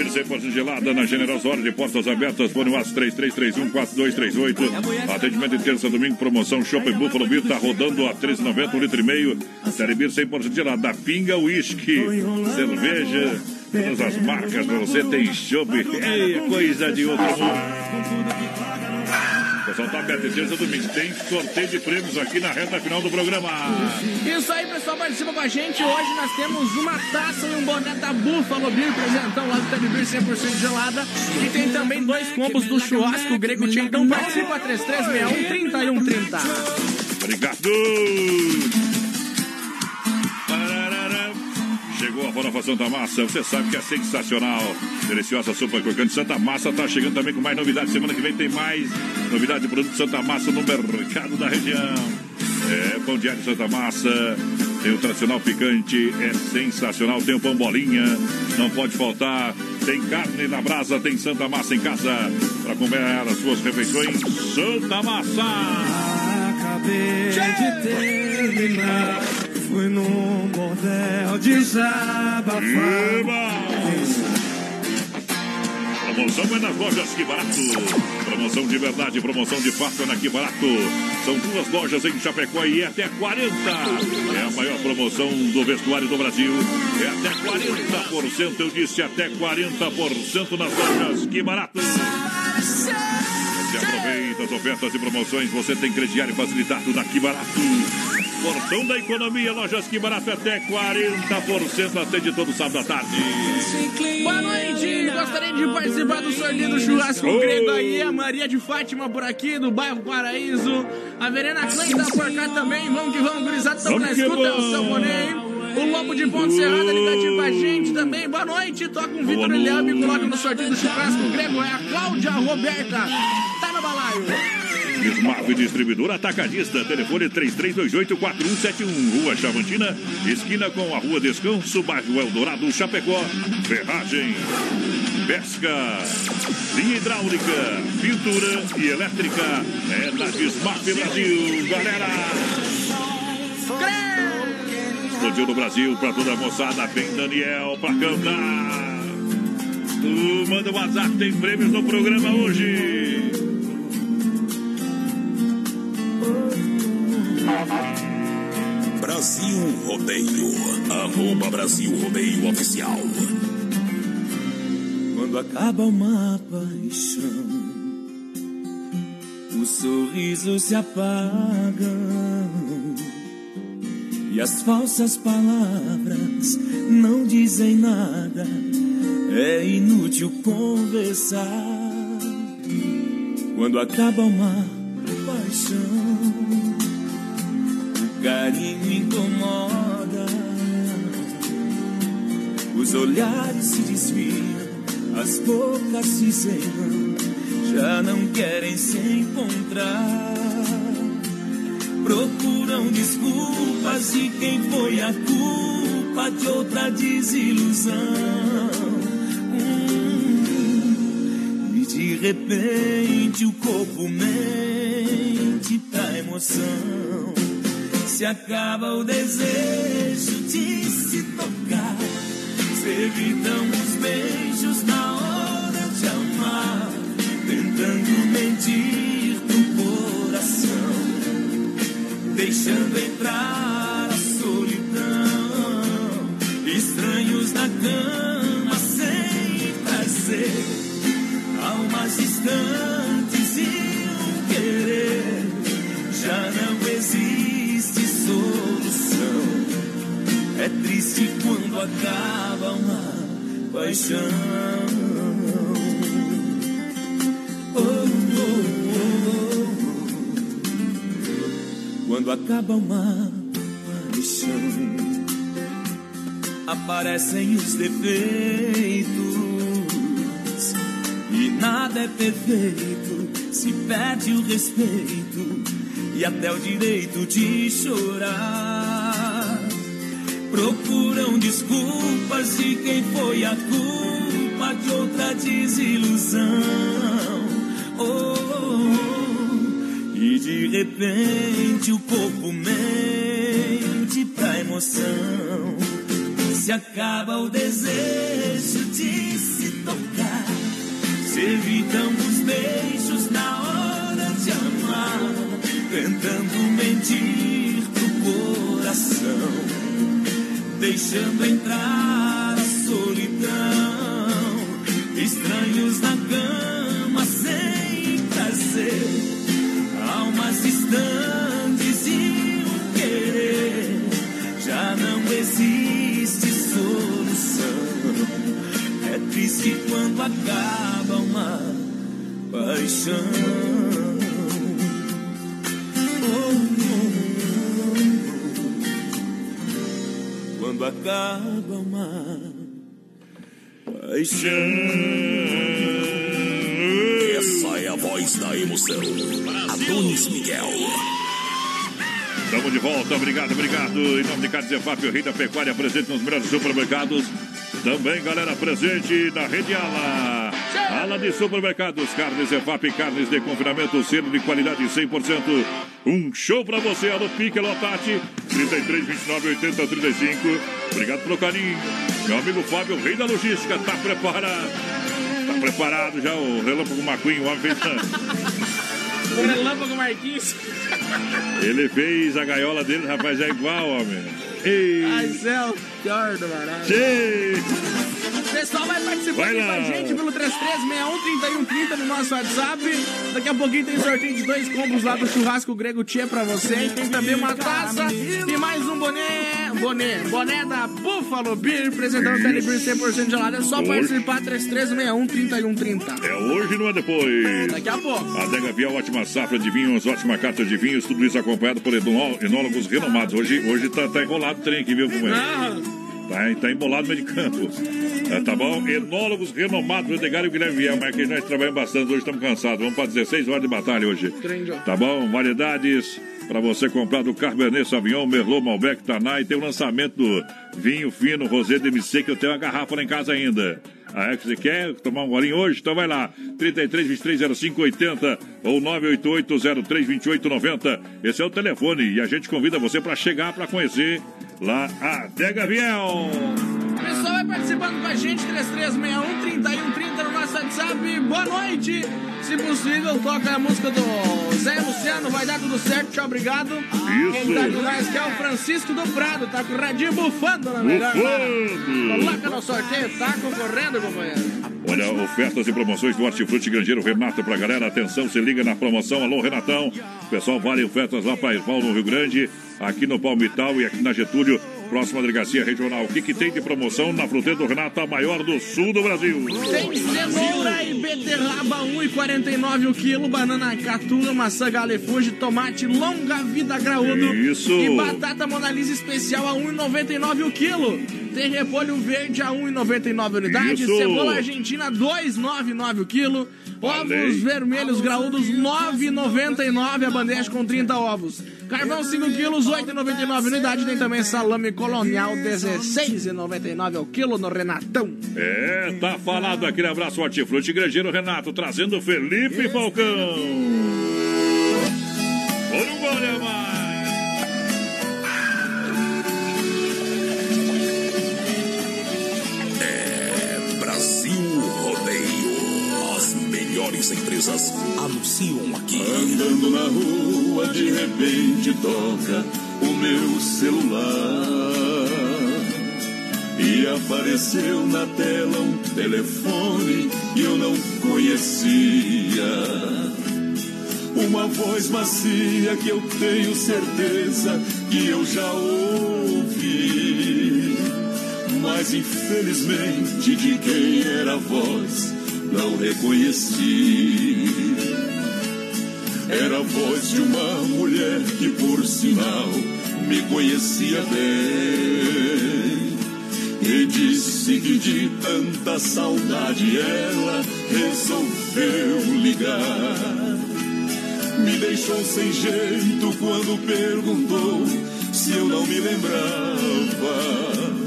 Televir 100% gelada na Generosa Hora de Portas Abertas. Fone WhatsApp 3331-4238. Atendimento de terça, domingo, promoção Shopping Buffalo Beer. Tá rodando a 13,90, um litro e meio. Televir 100% gelada. Pinga, uísque, cerveja. Todas as marcas pra você tem chopp. É coisa de outro mundo. O pessoal tá aberto de terça, domingo. Tem sorteio de prêmios aqui na reta final do programa. Isso aí, pessoal, participa com a gente. Hoje nós temos uma taça e um boné da Buffalo Beer, presentão lá do Telebir 100% gelada. E tem também dois combos do churrasco grego Tchê. Então participa 3361 3130. Obrigado! Chegou a Farofa Santa Massa, você sabe que é sensacional. Deliciosa sopa crocante Santa Massa tá chegando também com mais novidades. Semana que vem tem mais novidade de produto Santa Massa no mercado da região. É, pão diário Santa Massa, tem o tradicional picante, é sensacional. Tem o pão bolinha, não pode faltar. Tem carne na brasa, tem Santa Massa em casa para comer as suas refeições. Santa Massa! Acabei de terminar. Fui num bordel desabafar. Promoção é nas lojas Que Barato. Promoção de verdade, promoção de fato é na Que Barato. São duas lojas em Chapecó e é até 40. É a maior promoção do vestuário do Brasil. É até 40%. Eu disse até 40% nas lojas Que Barato. Você aproveita as ofertas e promoções. Você tem crediário facilitado na Que Barato. Portão da Economia, lojas Que Barato até 40%. Atende todo sábado à tarde. Boa noite! Gostaria de participar do sorteio do churrasco Oi. grego aí. A Maria de Fátima por aqui, do bairro Paraíso. A Verena Klein tá por cá também. Vamos que vamos, gurizada. Estamos na escuta, é o boné. O Lobo de Ponte Serrada ligadinho com a gente também. Boa noite. Toca um Vitor Ilham e coloca no sorteio do churrasco grego. É a Cláudia Roberta. Tá no balaio. Smart Distribuidor Atacadista, telefone 3328-4171, Rua Chavantina, esquina com a Rua Descanso, bairro Eldorado, Chapecó, Ferragem, pesca, linha hidráulica, pintura e elétrica, é na Smart Brasil, galera! Explodiu no Brasil pra toda a moçada, vem Daniel pra cantar. Manda o WhatsApp, tem prêmios no programa hoje. Brasil Rodeio. Arroba Brasil Rodeio Oficial. Quando acaba uma paixão, os sorrisos se apagam e as falsas palavras não dizem nada. É inútil conversar. Quando acaba uma paixão, carinho incomoda. Os olhares se desviam, as bocas se cerram, já não querem se encontrar. Procuram desculpas de quem foi a culpa de outra desilusão. De repente o corpo mente pra emoção. Se acaba o desejo de se tocar. Se evitam os beijos na hora de amar, tentando mentir pro coração, deixando entrar a solidão. Estranhos na cama almas distantes e um querer. Já não existe solução. É triste quando acaba uma paixão. Oh, oh, oh, Quando acaba uma paixão, aparecem os defeitos nada é perfeito. Se perde o respeito e até o direito de chorar. Procuram desculpas de quem foi a culpa de outra desilusão. Oh, oh, oh. E de repente o corpo mente pra emoção. Se acaba o desejo. Se evitam os beijos na hora de amar. Tentando mentir pro coração deixando entrar a solidão. Estranhos na cama sem prazer, almas distantes e o querer. Já não existe solução. É triste quando acaba paixão. quando acaba uma paixão. Essa é a voz da emoção. Adonis Miguel. Estamos de volta, obrigado, obrigado. Em nome de Carnes EFAP, o rei da pecuária, presente nos melhores supermercados. Também, galera, presente na Rede Ala. Ala de supermercados, carnes EFAP, carnes de confinamento, selo de qualidade 100%. Um show pra você, alô Pique, alô Tati, 33, 29, 80, 35. Obrigado pelo carinho. Meu amigo Fábio, rei da logística, tá preparado. Tá preparado já o Relâmpago McQueen, o homem fez O relâmpago Marquinhos. Ele fez a gaiola dele, rapaz, é igual, homem. Ei. Ai, céu, pior do. Tchê. O pessoal vai participando Vai com a gente pelo 3361-3130 no nosso WhatsApp. Daqui a pouquinho tem sorteio de dois combos lá do churrasco grego Tchê pra você. Tem também uma taça e mais um boné. Boné, boné da Buffalo Beer, apresentando o Telebir 100% gelado. É só Hoje. participar 3361-3130. É hoje, não é depois. Daqui a pouco. Adega Vial, ótima safra de vinhos, ótima carta de vinhos, tudo isso acompanhado por enó- enólogos renomados. Hoje, hoje tá, tá enrolado o trem aqui, viu, como é? Tá, tá embolado no meio de campo. É, tá bom? Enólogos renomados, Edgar e o Guilherme Viel, mas que nós trabalhamos bastante, hoje estamos cansados. Vamos para 16 horas de batalha hoje. Tá bom? Variedades para você comprar do Cabernet Sauvignon, Merlot, Malbec, Tanai. Tem o lançamento do vinho fino, Rosé de MC, que eu tenho uma garrafa lá em casa ainda. Ah, é que você quer tomar um golinho hoje? Então vai lá, 33 23 05 80 ou 988 03 28 90. Esse é o telefone e a gente convida você para chegar para conhecer lá a Adega Viel. O pessoal vai participando com a gente, 3361-3130 no nosso WhatsApp. Boa noite. Se possível, toca a música do Zé Luciano. Vai dar tudo certo, tchau, obrigado. Quem tá com nós que é o Francisco do Prado. Tá com o radinho bufando na melhor. Bufando. Coloca no sorteio, tá concorrendo, companheiro. Olha, ofertas e promoções do Hortifruti Grangeiro Renato pra galera. Atenção, se liga na promoção. Alô, Renatão. Pessoal, vale ofertas lá para Irval no Rio Grande, aqui no Palmital e aqui na Getúlio, próxima delegacia regional. O que, que tem de promoção na fruteira do Renato, a maior do sul do Brasil? Tem cenoura e beterraba 1,49 o quilo, banana catua, maçã galefuge, tomate longa vida graúdo. Isso. E batata monalisa especial a 1,99 o quilo. Tem repolho verde a 1,99 unidade, Isso. cebola argentina 2,99 o quilo. Ovos vermelhos graúdos 9,99 a bandeja com 30 ovos. Carvão 5 quilos 8,99 unidade. Tem também salame colonial 16,99 ao quilo no Renatão. É, tá falado aquele abraço Hortifruti Grangeiro Renato, trazendo Felipe Falcão. Por um gole a mais. Empresas anunciam aqui. Andando na rua, de repente toca o meu celular. E apareceu na tela um telefone que eu não conhecia. Uma voz macia que eu tenho certeza que eu já ouvi. Mas infelizmente de quem era a voz não reconheci. Era a voz de uma mulher que, por sinal, me conhecia bem. E disse que de tanta saudade ela resolveu ligar. Me deixou sem jeito quando perguntou se eu não me lembrava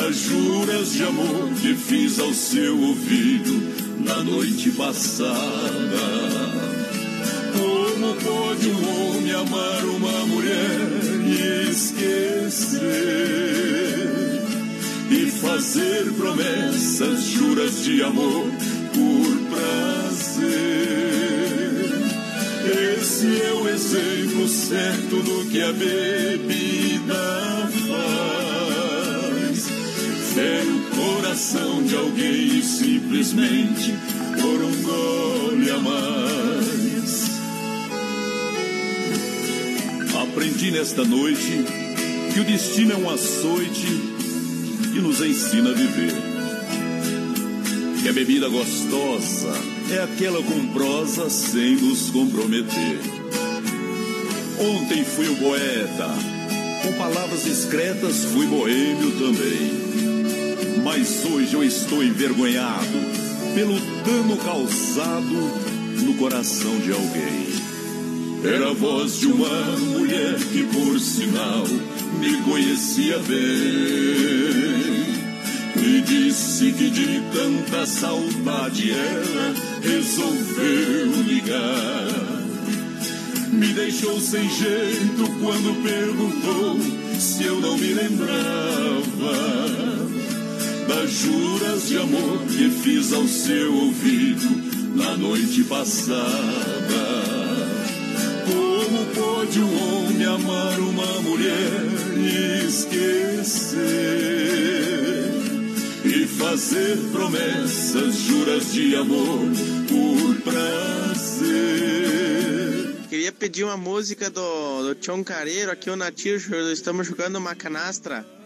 das juras de amor que fiz ao seu ouvido na noite passada. Como pode um homem amar uma mulher e esquecer? E fazer promessas, juras de amor por prazer. Esse é o exemplo certo do que a bebida faz. Fere o coração de alguém simplesmente por um gole a mais. Aprendi nesta noite que o destino é um açoite que nos ensina a viver. Que a bebida gostosa é aquela com prosa sem nos comprometer. Ontem fui o poeta, com palavras discretas fui boêmio também. Mas hoje eu estou envergonhado pelo dano causado no coração de alguém. Era a voz de uma mulher que, por sinal, me conhecia bem. Me disse que de tanta saudade ela resolveu ligar. Me deixou sem jeito quando perguntou se eu não me lembrava das juras de amor que fiz ao seu ouvido na noite passada. Como pode um homem amar uma mulher e esquecer? E fazer promessas, juras de amor por prazer. Queria pedir uma música do, do Tião Careiro aqui, o Natir, estamos jogando uma canastra.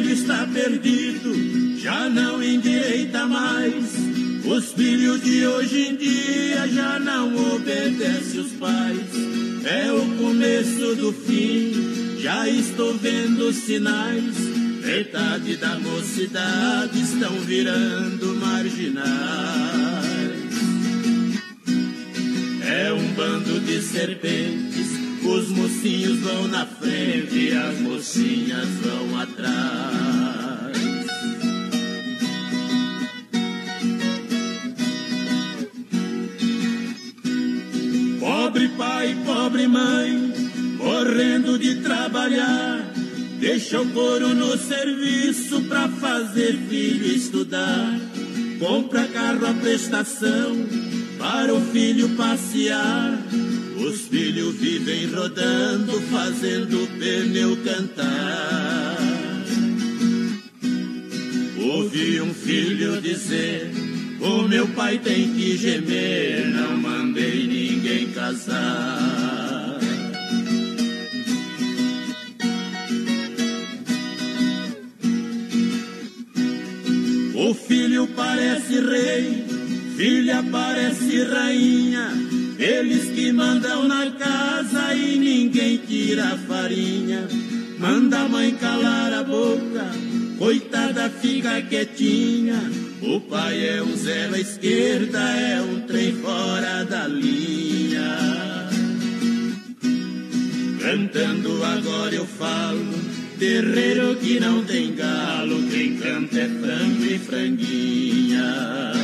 Velho está perdido, já não endireita mais. Os filhos de hoje em dia já não obedecem os pais. É o começo do fim, já estou vendo sinais. Metade da mocidade estão virando marginais. É um bando de serpentes os mocinhos vão na frente as mocinhas vão atrás. Pobre pai, pobre mãe, morrendo de trabalhar. Deixa o couro no serviço pra fazer filho estudar. Compra carro à prestação para o filho passear. Os filhos vivem rodando, fazendo o pneu cantar. Ouvi um filho dizer: O meu pai tem que gemer, não mandei ninguém casar. O filho parece rei, filha parece rainha. Eles que mandam na casa e ninguém tira a farinha. Manda a mãe calar a boca, coitada fica quietinha. O pai é um zero à esquerda, é um trem fora da linha. Cantando agora eu falo, terreiro que não tem galo, quem canta é frango e franguinha.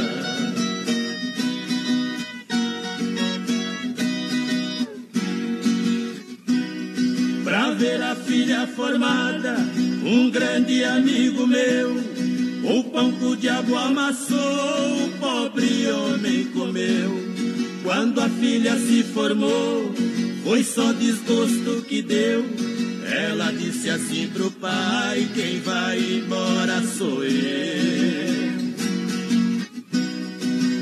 Ver a filha formada, um grande amigo meu, o pão que o diabo amassou, o pobre homem comeu. Quando a filha se formou, foi só desgosto que deu. Ela disse assim pro pai: Quem vai embora sou eu.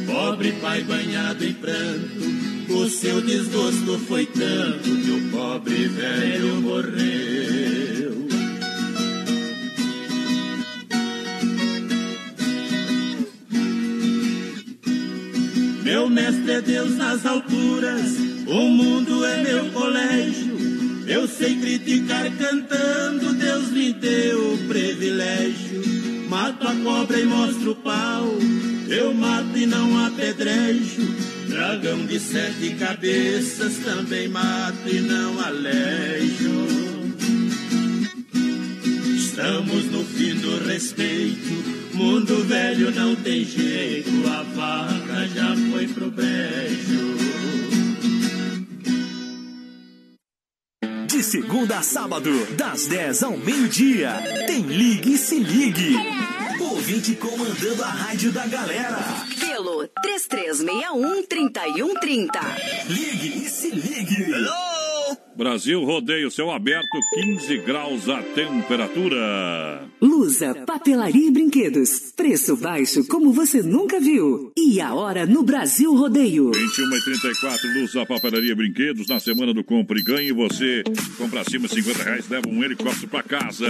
Pobre pai banhado em pranto, o seu desgosto foi tanto que o pobre velho morreu. Meu mestre é Deus nas alturas, o mundo é meu colégio. Eu sei criticar cantando, Deus me deu o privilégio. Mato a cobra e mostro o pau, eu mato e não apedrejo. Dragão de sete cabeças também mato e não alejo. Estamos no fim do respeito. Mundo velho não tem jeito, a vaca já foi pro brejo. De segunda a sábado, das 10 ao meio-dia, tem Ligue e Se Ligue. Ouvinte comandando a rádio da galera. Pelo 3361-3130. Ligue e Se Ligue. Brasil Rodeio, céu aberto, 15 graus a temperatura. Lusa, papelaria e brinquedos. Preço baixo como você nunca viu. E a hora no Brasil Rodeio. 21 e 34, Lusa, papelaria e brinquedos. Na semana do Compre e Ganhe, você compra acima de 50 reais, leva um helicóptero pra casa.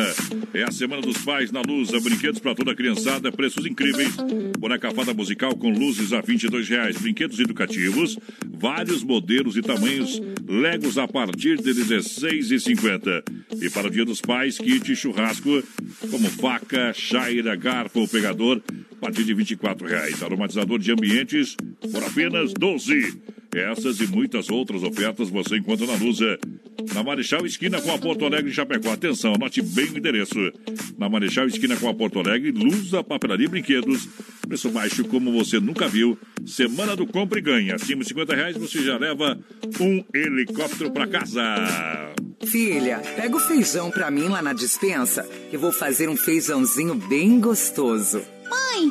É a semana dos pais na Lusa, brinquedos pra toda a criançada, preços incríveis. Boneca fada musical com luzes a 22 reais. Brinquedos educativos, vários modelos e tamanhos. Legos a partir de 16,50. E para o Dia dos Pais, kit churrasco, como faca, chaira, garfo, pegador, a partir de 24 reais. Aromatizador de ambientes por apenas 12. Essas e muitas outras ofertas você encontra na Lusa. Na Marechal Esquina com a Porto Alegre, Chapecó. Atenção, anote bem o endereço. Na Marechal Esquina com a Porto Alegre, Lusa, Papelaria e Brinquedos. Preço baixo como você nunca viu. Semana do Compre e Ganha. Acima de 50 reais você já leva um helicóptero para casa. Filha, pega o feijão pra mim lá na dispensa, que eu vou fazer um feijãozinho bem gostoso. Mãe,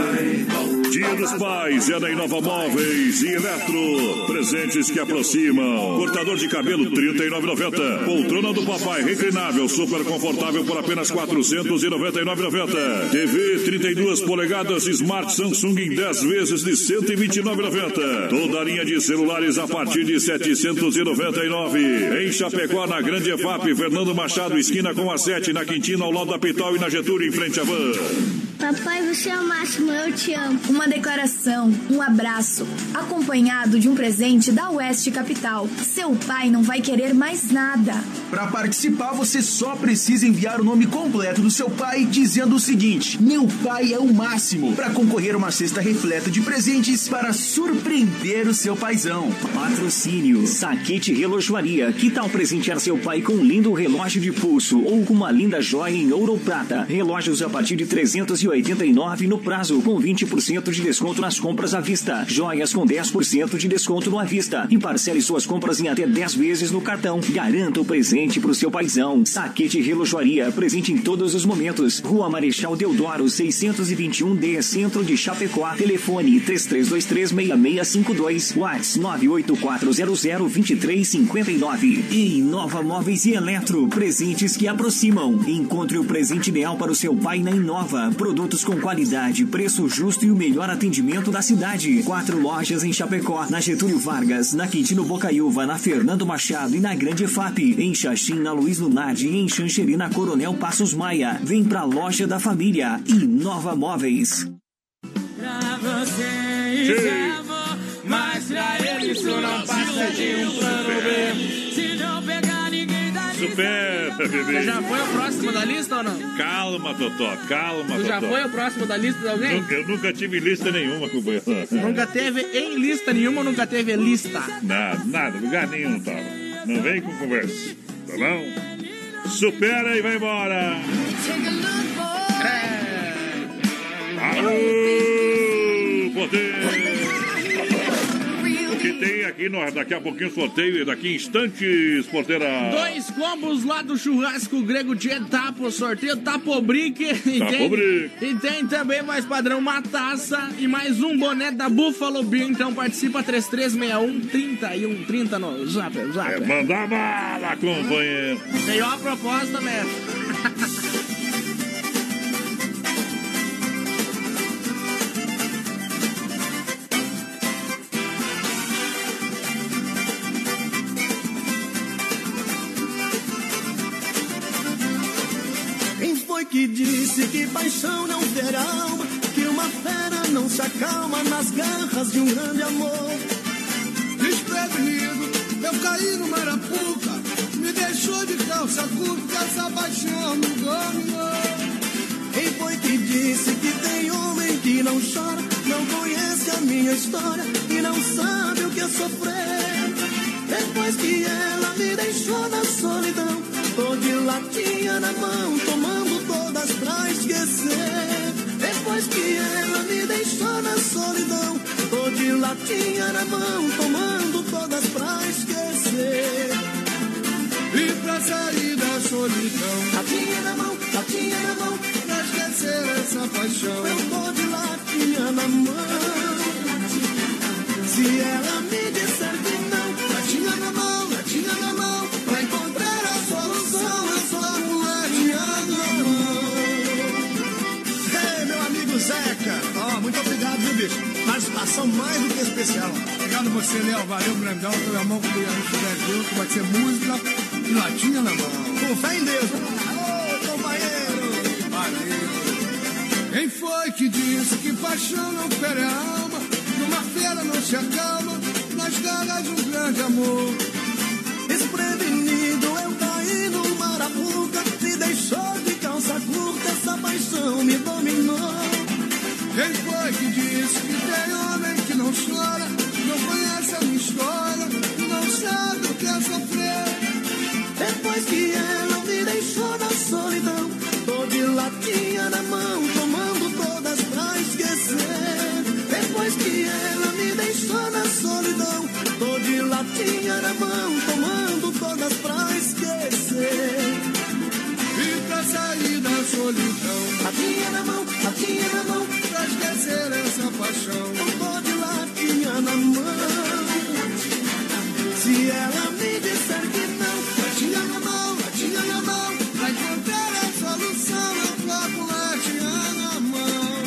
Dia dos Pais é na Inova Móveis e Eletro. Presentes que aproximam. Cortador de cabelo R$ 39,90. Poltrona do papai reclinável, super confortável por apenas R$ 499,90. TV 32 polegadas Smart Samsung em 10 vezes de R$ 129,90. Toda a linha de celulares a partir de R$ 799. Em Chapecó, na Grande EFAP, Fernando Machado, esquina com a 7, na Quintina, ao lado da Pitol e na Getúlio, em frente à van. Papai, você é o máximo, eu te amo. Uma declaração, um abraço, acompanhado de um presente da Oeste Capital. Seu pai não vai querer mais nada. Para participar, você só precisa enviar o nome completo do seu pai dizendo o seguinte: Meu pai é o máximo. Para concorrer a uma cesta repleta de presentes para surpreender o seu paizão. Patrocínio Saquete Relojoaria. Que tal presentear seu pai com um lindo relógio de pulso ou com uma linda joia em ouro ou prata? Relógios a partir de 389 no prazo, com 20% de desconto nas compras à vista. Joias com 10% de desconto no à vista. E parcele suas compras em até 10 vezes no cartão. Garanta o presente pro seu paizão. Saquete Relojoaria. Presente em todos os momentos. Rua Marechal Deodoro, 621D, Centro de Chapecó. Telefone 33236652. WhatsApp 984002359. E Nova Móveis e Eletro. Presentes que aproximam. Encontre o presente ideal para o seu pai na Inova. Produtos com qualidade, preço justo e o melhor atendimento da cidade. Quatro lojas em Chapecó, na Getúlio Vargas, na Quintino Bocaiúva, na Fernando Machado e na Grande FAP. Em Xaxim, na Luiz Lunardi e em Xanxerê, na Coronel Passos Maia. Vem pra loja da família. Inova Móveis. Pra você isso é amor, mas pra ele isso não passa de um plano B. Supera, bebê. Você já foi o próximo da lista ou não? Calma, Totó, calma, Tu já Totó. foi o próximo da lista de alguém? Nunca- Eu nunca tive lista nenhuma, companheiro. Nunca teve em lista nenhuma nunca teve lista? Nada, nada, lugar nenhum tava. Não vem com conversa, tá bom? Supera e vai embora. Alô, poder! Tem aqui nós daqui a pouquinho sorteio, daqui a instantes, porteira. Dois combos lá do churrasco grego Tchê Tapo, sorteio Tapo Brick. E Tapo tem, e tem também mais padrão uma taça e mais um boné da Buffalo Bill. Então participa 3361 3130 no Zap, Zap. É, manda bala, companheiro. Veio a proposta mesmo. que disse que paixão não ter alma? Que uma fera não se acalma nas garras de um grande amor? Desprevenido, eu caí no Marapuca. Me deixou de calça curta, essa paixão me dominou. Quem foi que disse que tem homem que não chora? Não conhece a minha história e não sabe o que é sofrer. Depois que ela me deixou na solidão, tô de latinha na mão, tomando todas pra esquecer. Depois que ela me deixou na solidão, tô de latinha na mão, tomando todas pra esquecer. E pra sair da solidão, Latinha na mão, latinha na mão, pra esquecer essa paixão. eu tô de latinha na mão. Se ela me disser que não, Latinha na mão, latinha na mão, Participação mais do que especial. Obrigado você, Léo. Valeu, grandão. Pela mão que a gente estiver junto. Vai ser música e latinha na mão. Com fé em Deus. Ô, companheiro. Valeu. Quem foi que disse que paixão não fere a alma? Que uma feira não se acalma nas garras um grande amor. desprevenido, eu caí no marapuca. Me deixou de calça curta, essa paixão me. Latinha na mão, latinha na mão, pra esquecer essa paixão, eu tô de latinha na mão. Se ela me disser que não, latinha na mão, latinha na mão, pra encontrar a solução, eu com latinha na mão.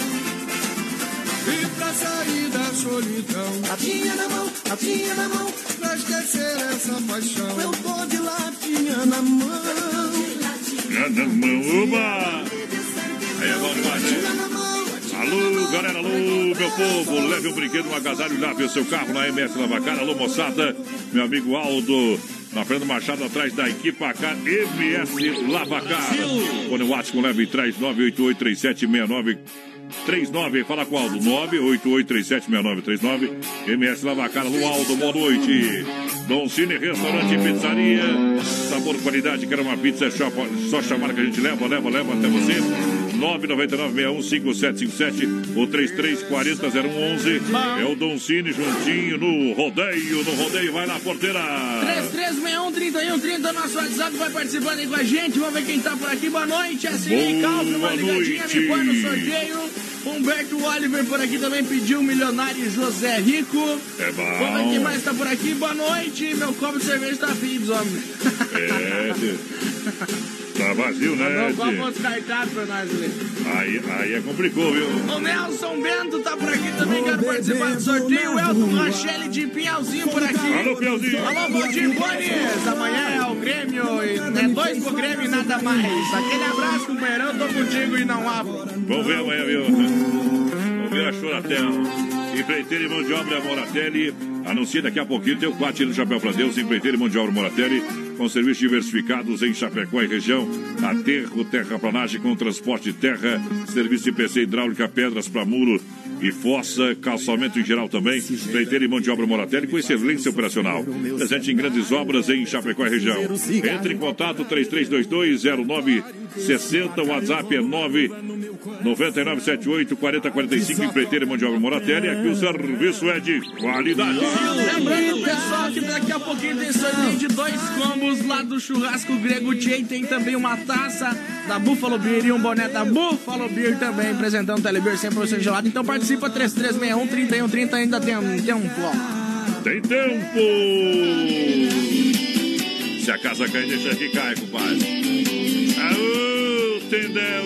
E pra sair da solidão, latinha na mão, latinha na mão, pra esquecer essa paixão, eu tô de latinha na mão. Já na mão, oba! Demais, né? Alô, galera, alô, meu povo, leve um brinquedo, um agasalho lave o seu carro na MS Lavacar. Alô, moçada, meu amigo Aldo, na Fernando Machado, atrás da equipe AK MS Lavacar. Quando o WhatsApp leve e traz 9883769 39, fala com o Aldo, 988376939, MS Lavacar, Alô, Aldo, boa noite. Dom Cine, restaurante e pizzaria, sabor, qualidade, quer uma pizza, só chamar que a gente leva, leva, leva até você. 999-615757 ou 3340-0111. É o Dom Cine juntinho no rodeio, no rodeio, vai lá, porteira. 3361-3130, nosso WhatsApp vai participando aí com a gente. Vamos ver quem tá por aqui. Boa noite, Boa Calvo, uma ligadinha, me põe no sorteio. Humberto Oliver por aqui também pediu milionário José Rico. É bom. Vamos ver quem mais tá por aqui. Boa noite, meu copo de cerveja tá fim, homem. É. tá vazio, né? Não, copo tio? descartado pra nós ali. Aí, aí é complicou, viu? O Nelson Bento tá por aqui também, quero participar do sorteio. O Elton Rachele de Pinhalzinho por aqui. Alô, Pinhalzinho. Alô, Valdir Bones. Amanhã é o Grêmio, e é dois pro Grêmio e nada mais. Aquele abraço, companheiro. Eu tô contigo e não abro. Vamos ver amanhã, viu? Vamos ver a Choratel. Empreiteiro e mão de obra Moratelli. Anuncia daqui a pouquinho teu quatro no Chapéu pra Deus. Empreiteiro obra Moratelli. Com serviços diversificados em Chapecó e região. Aterro, terraplanagem com transporte de terra. Serviço de PC hidráulica, pedras para muro e fossa, calçamento em geral também, empreiteiro e mão de obra Moratelli com excelência operacional. Presente em grandes obras em Chapecó e região. Entre em contato 33220960, o WhatsApp é 9 9978 4045 empreiteiro e mão de obra Moratelli. Aqui o serviço é de qualidade. Lembrando, pessoal, que daqui a pouquinho tem sorteio de dois combos lá do churrasco grego Tchê. Tem também uma taça da Buffalo Beer e um boné da Buffalo Beer também, apresentando o Telebeer 100% gelado. Então participa 3361 3130 ainda tem um tempo. Tem tempo! Se a casa cair, deixa que cai, compadre. Aô,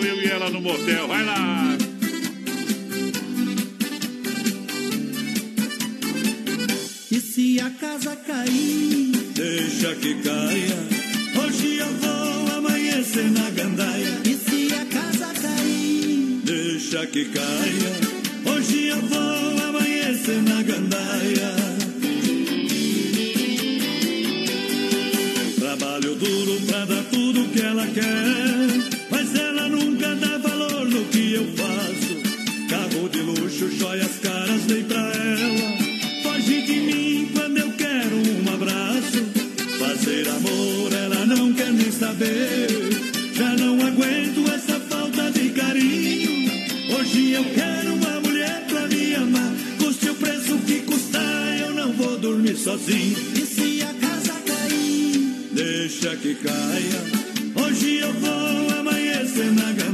eu e ela no motel, vai lá! A casa cair, deixa que caia. Hoje eu vou amanhecer na gandaia. E se a casa cair, deixa que caia. Hoje eu vou amanhecer na gandaia. Trabalho duro pra dar tudo que ela quer. Mas ela nunca dá valor no que eu faço. Carro de luxo, joias caras, dei pra ela. Sozinho. E se a casa cair, deixa que caia. Hoje eu vou amanhecer na gandaia.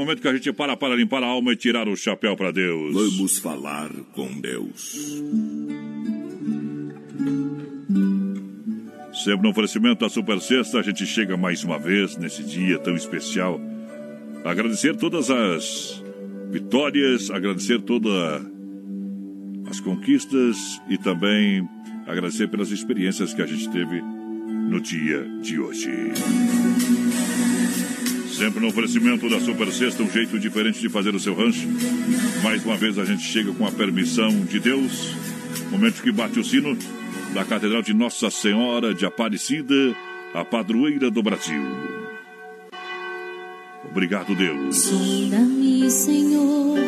Momento que a gente para para limpar a alma e tirar o chapéu para Deus. Vamos falar com Deus. Sempre no oferecimento da Super Sexta, a gente chega mais uma vez nesse dia tão especial. Agradecer todas as vitórias, agradecer todas as conquistas e também agradecer pelas experiências que a gente teve no dia de hoje. Sempre no oferecimento da Super Sexta, um jeito diferente de fazer o seu rancho. Mais uma vez a gente chega com a permissão de Deus. Momento que bate o sino da Catedral de Nossa Senhora de Aparecida, a padroeira do Brasil. Obrigado, Deus. Sonda-me, Senhor,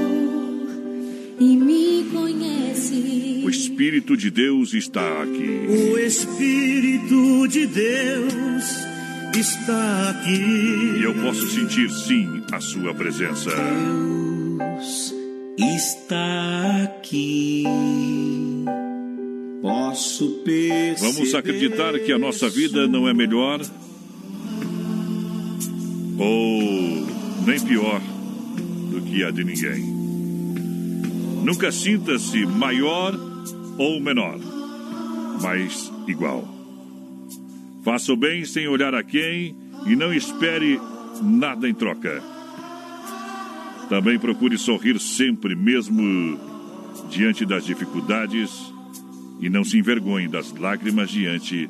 e me conhece. O Espírito de Deus está aqui. O Espírito de Deus está aqui. E eu posso sentir, sim, a sua presença. Deus está aqui. Posso perceber. Vamos acreditar que a nossa vida não é melhor ou nem pior do que a de ninguém. Nunca sinta-se maior ou menor, mas igual. Faça o bem sem olhar a quem e não espere nada em troca. Também procure sorrir sempre, mesmo diante das dificuldades e não se envergonhe das lágrimas diante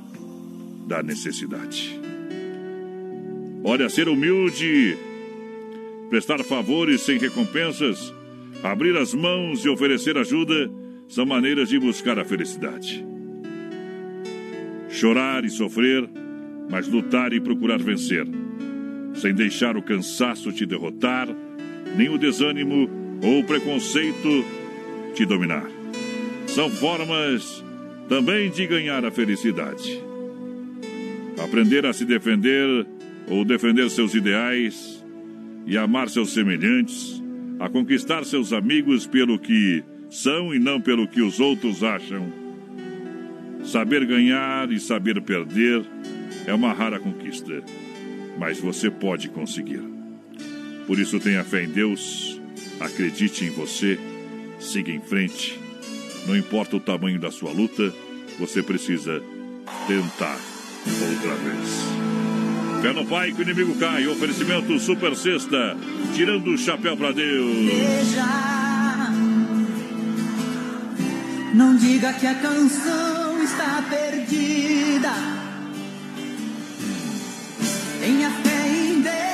da necessidade. Olha, ser humilde, prestar favores sem recompensas, abrir as mãos e oferecer ajuda são maneiras de buscar a felicidade. Chorar e sofrer, mas lutar e procurar vencer, sem deixar o cansaço te derrotar, nem o desânimo ou o preconceito te dominar. São formas também de ganhar a felicidade. Aprender a se defender ou defender seus ideais e amar seus semelhantes, a conquistar seus amigos pelo que são e não pelo que os outros acham. Saber ganhar e saber perder é uma rara conquista, mas você pode conseguir. Por isso tenha fé em Deus, acredite em você, siga em frente. Não importa o tamanho da sua luta, você precisa tentar outra vez. Fé no Pai que o inimigo cai. Oferecimento Super Sexta. Tirando o chapéu pra Deus. Veja, não diga que a canção está perdida. Tenha fé em Deus,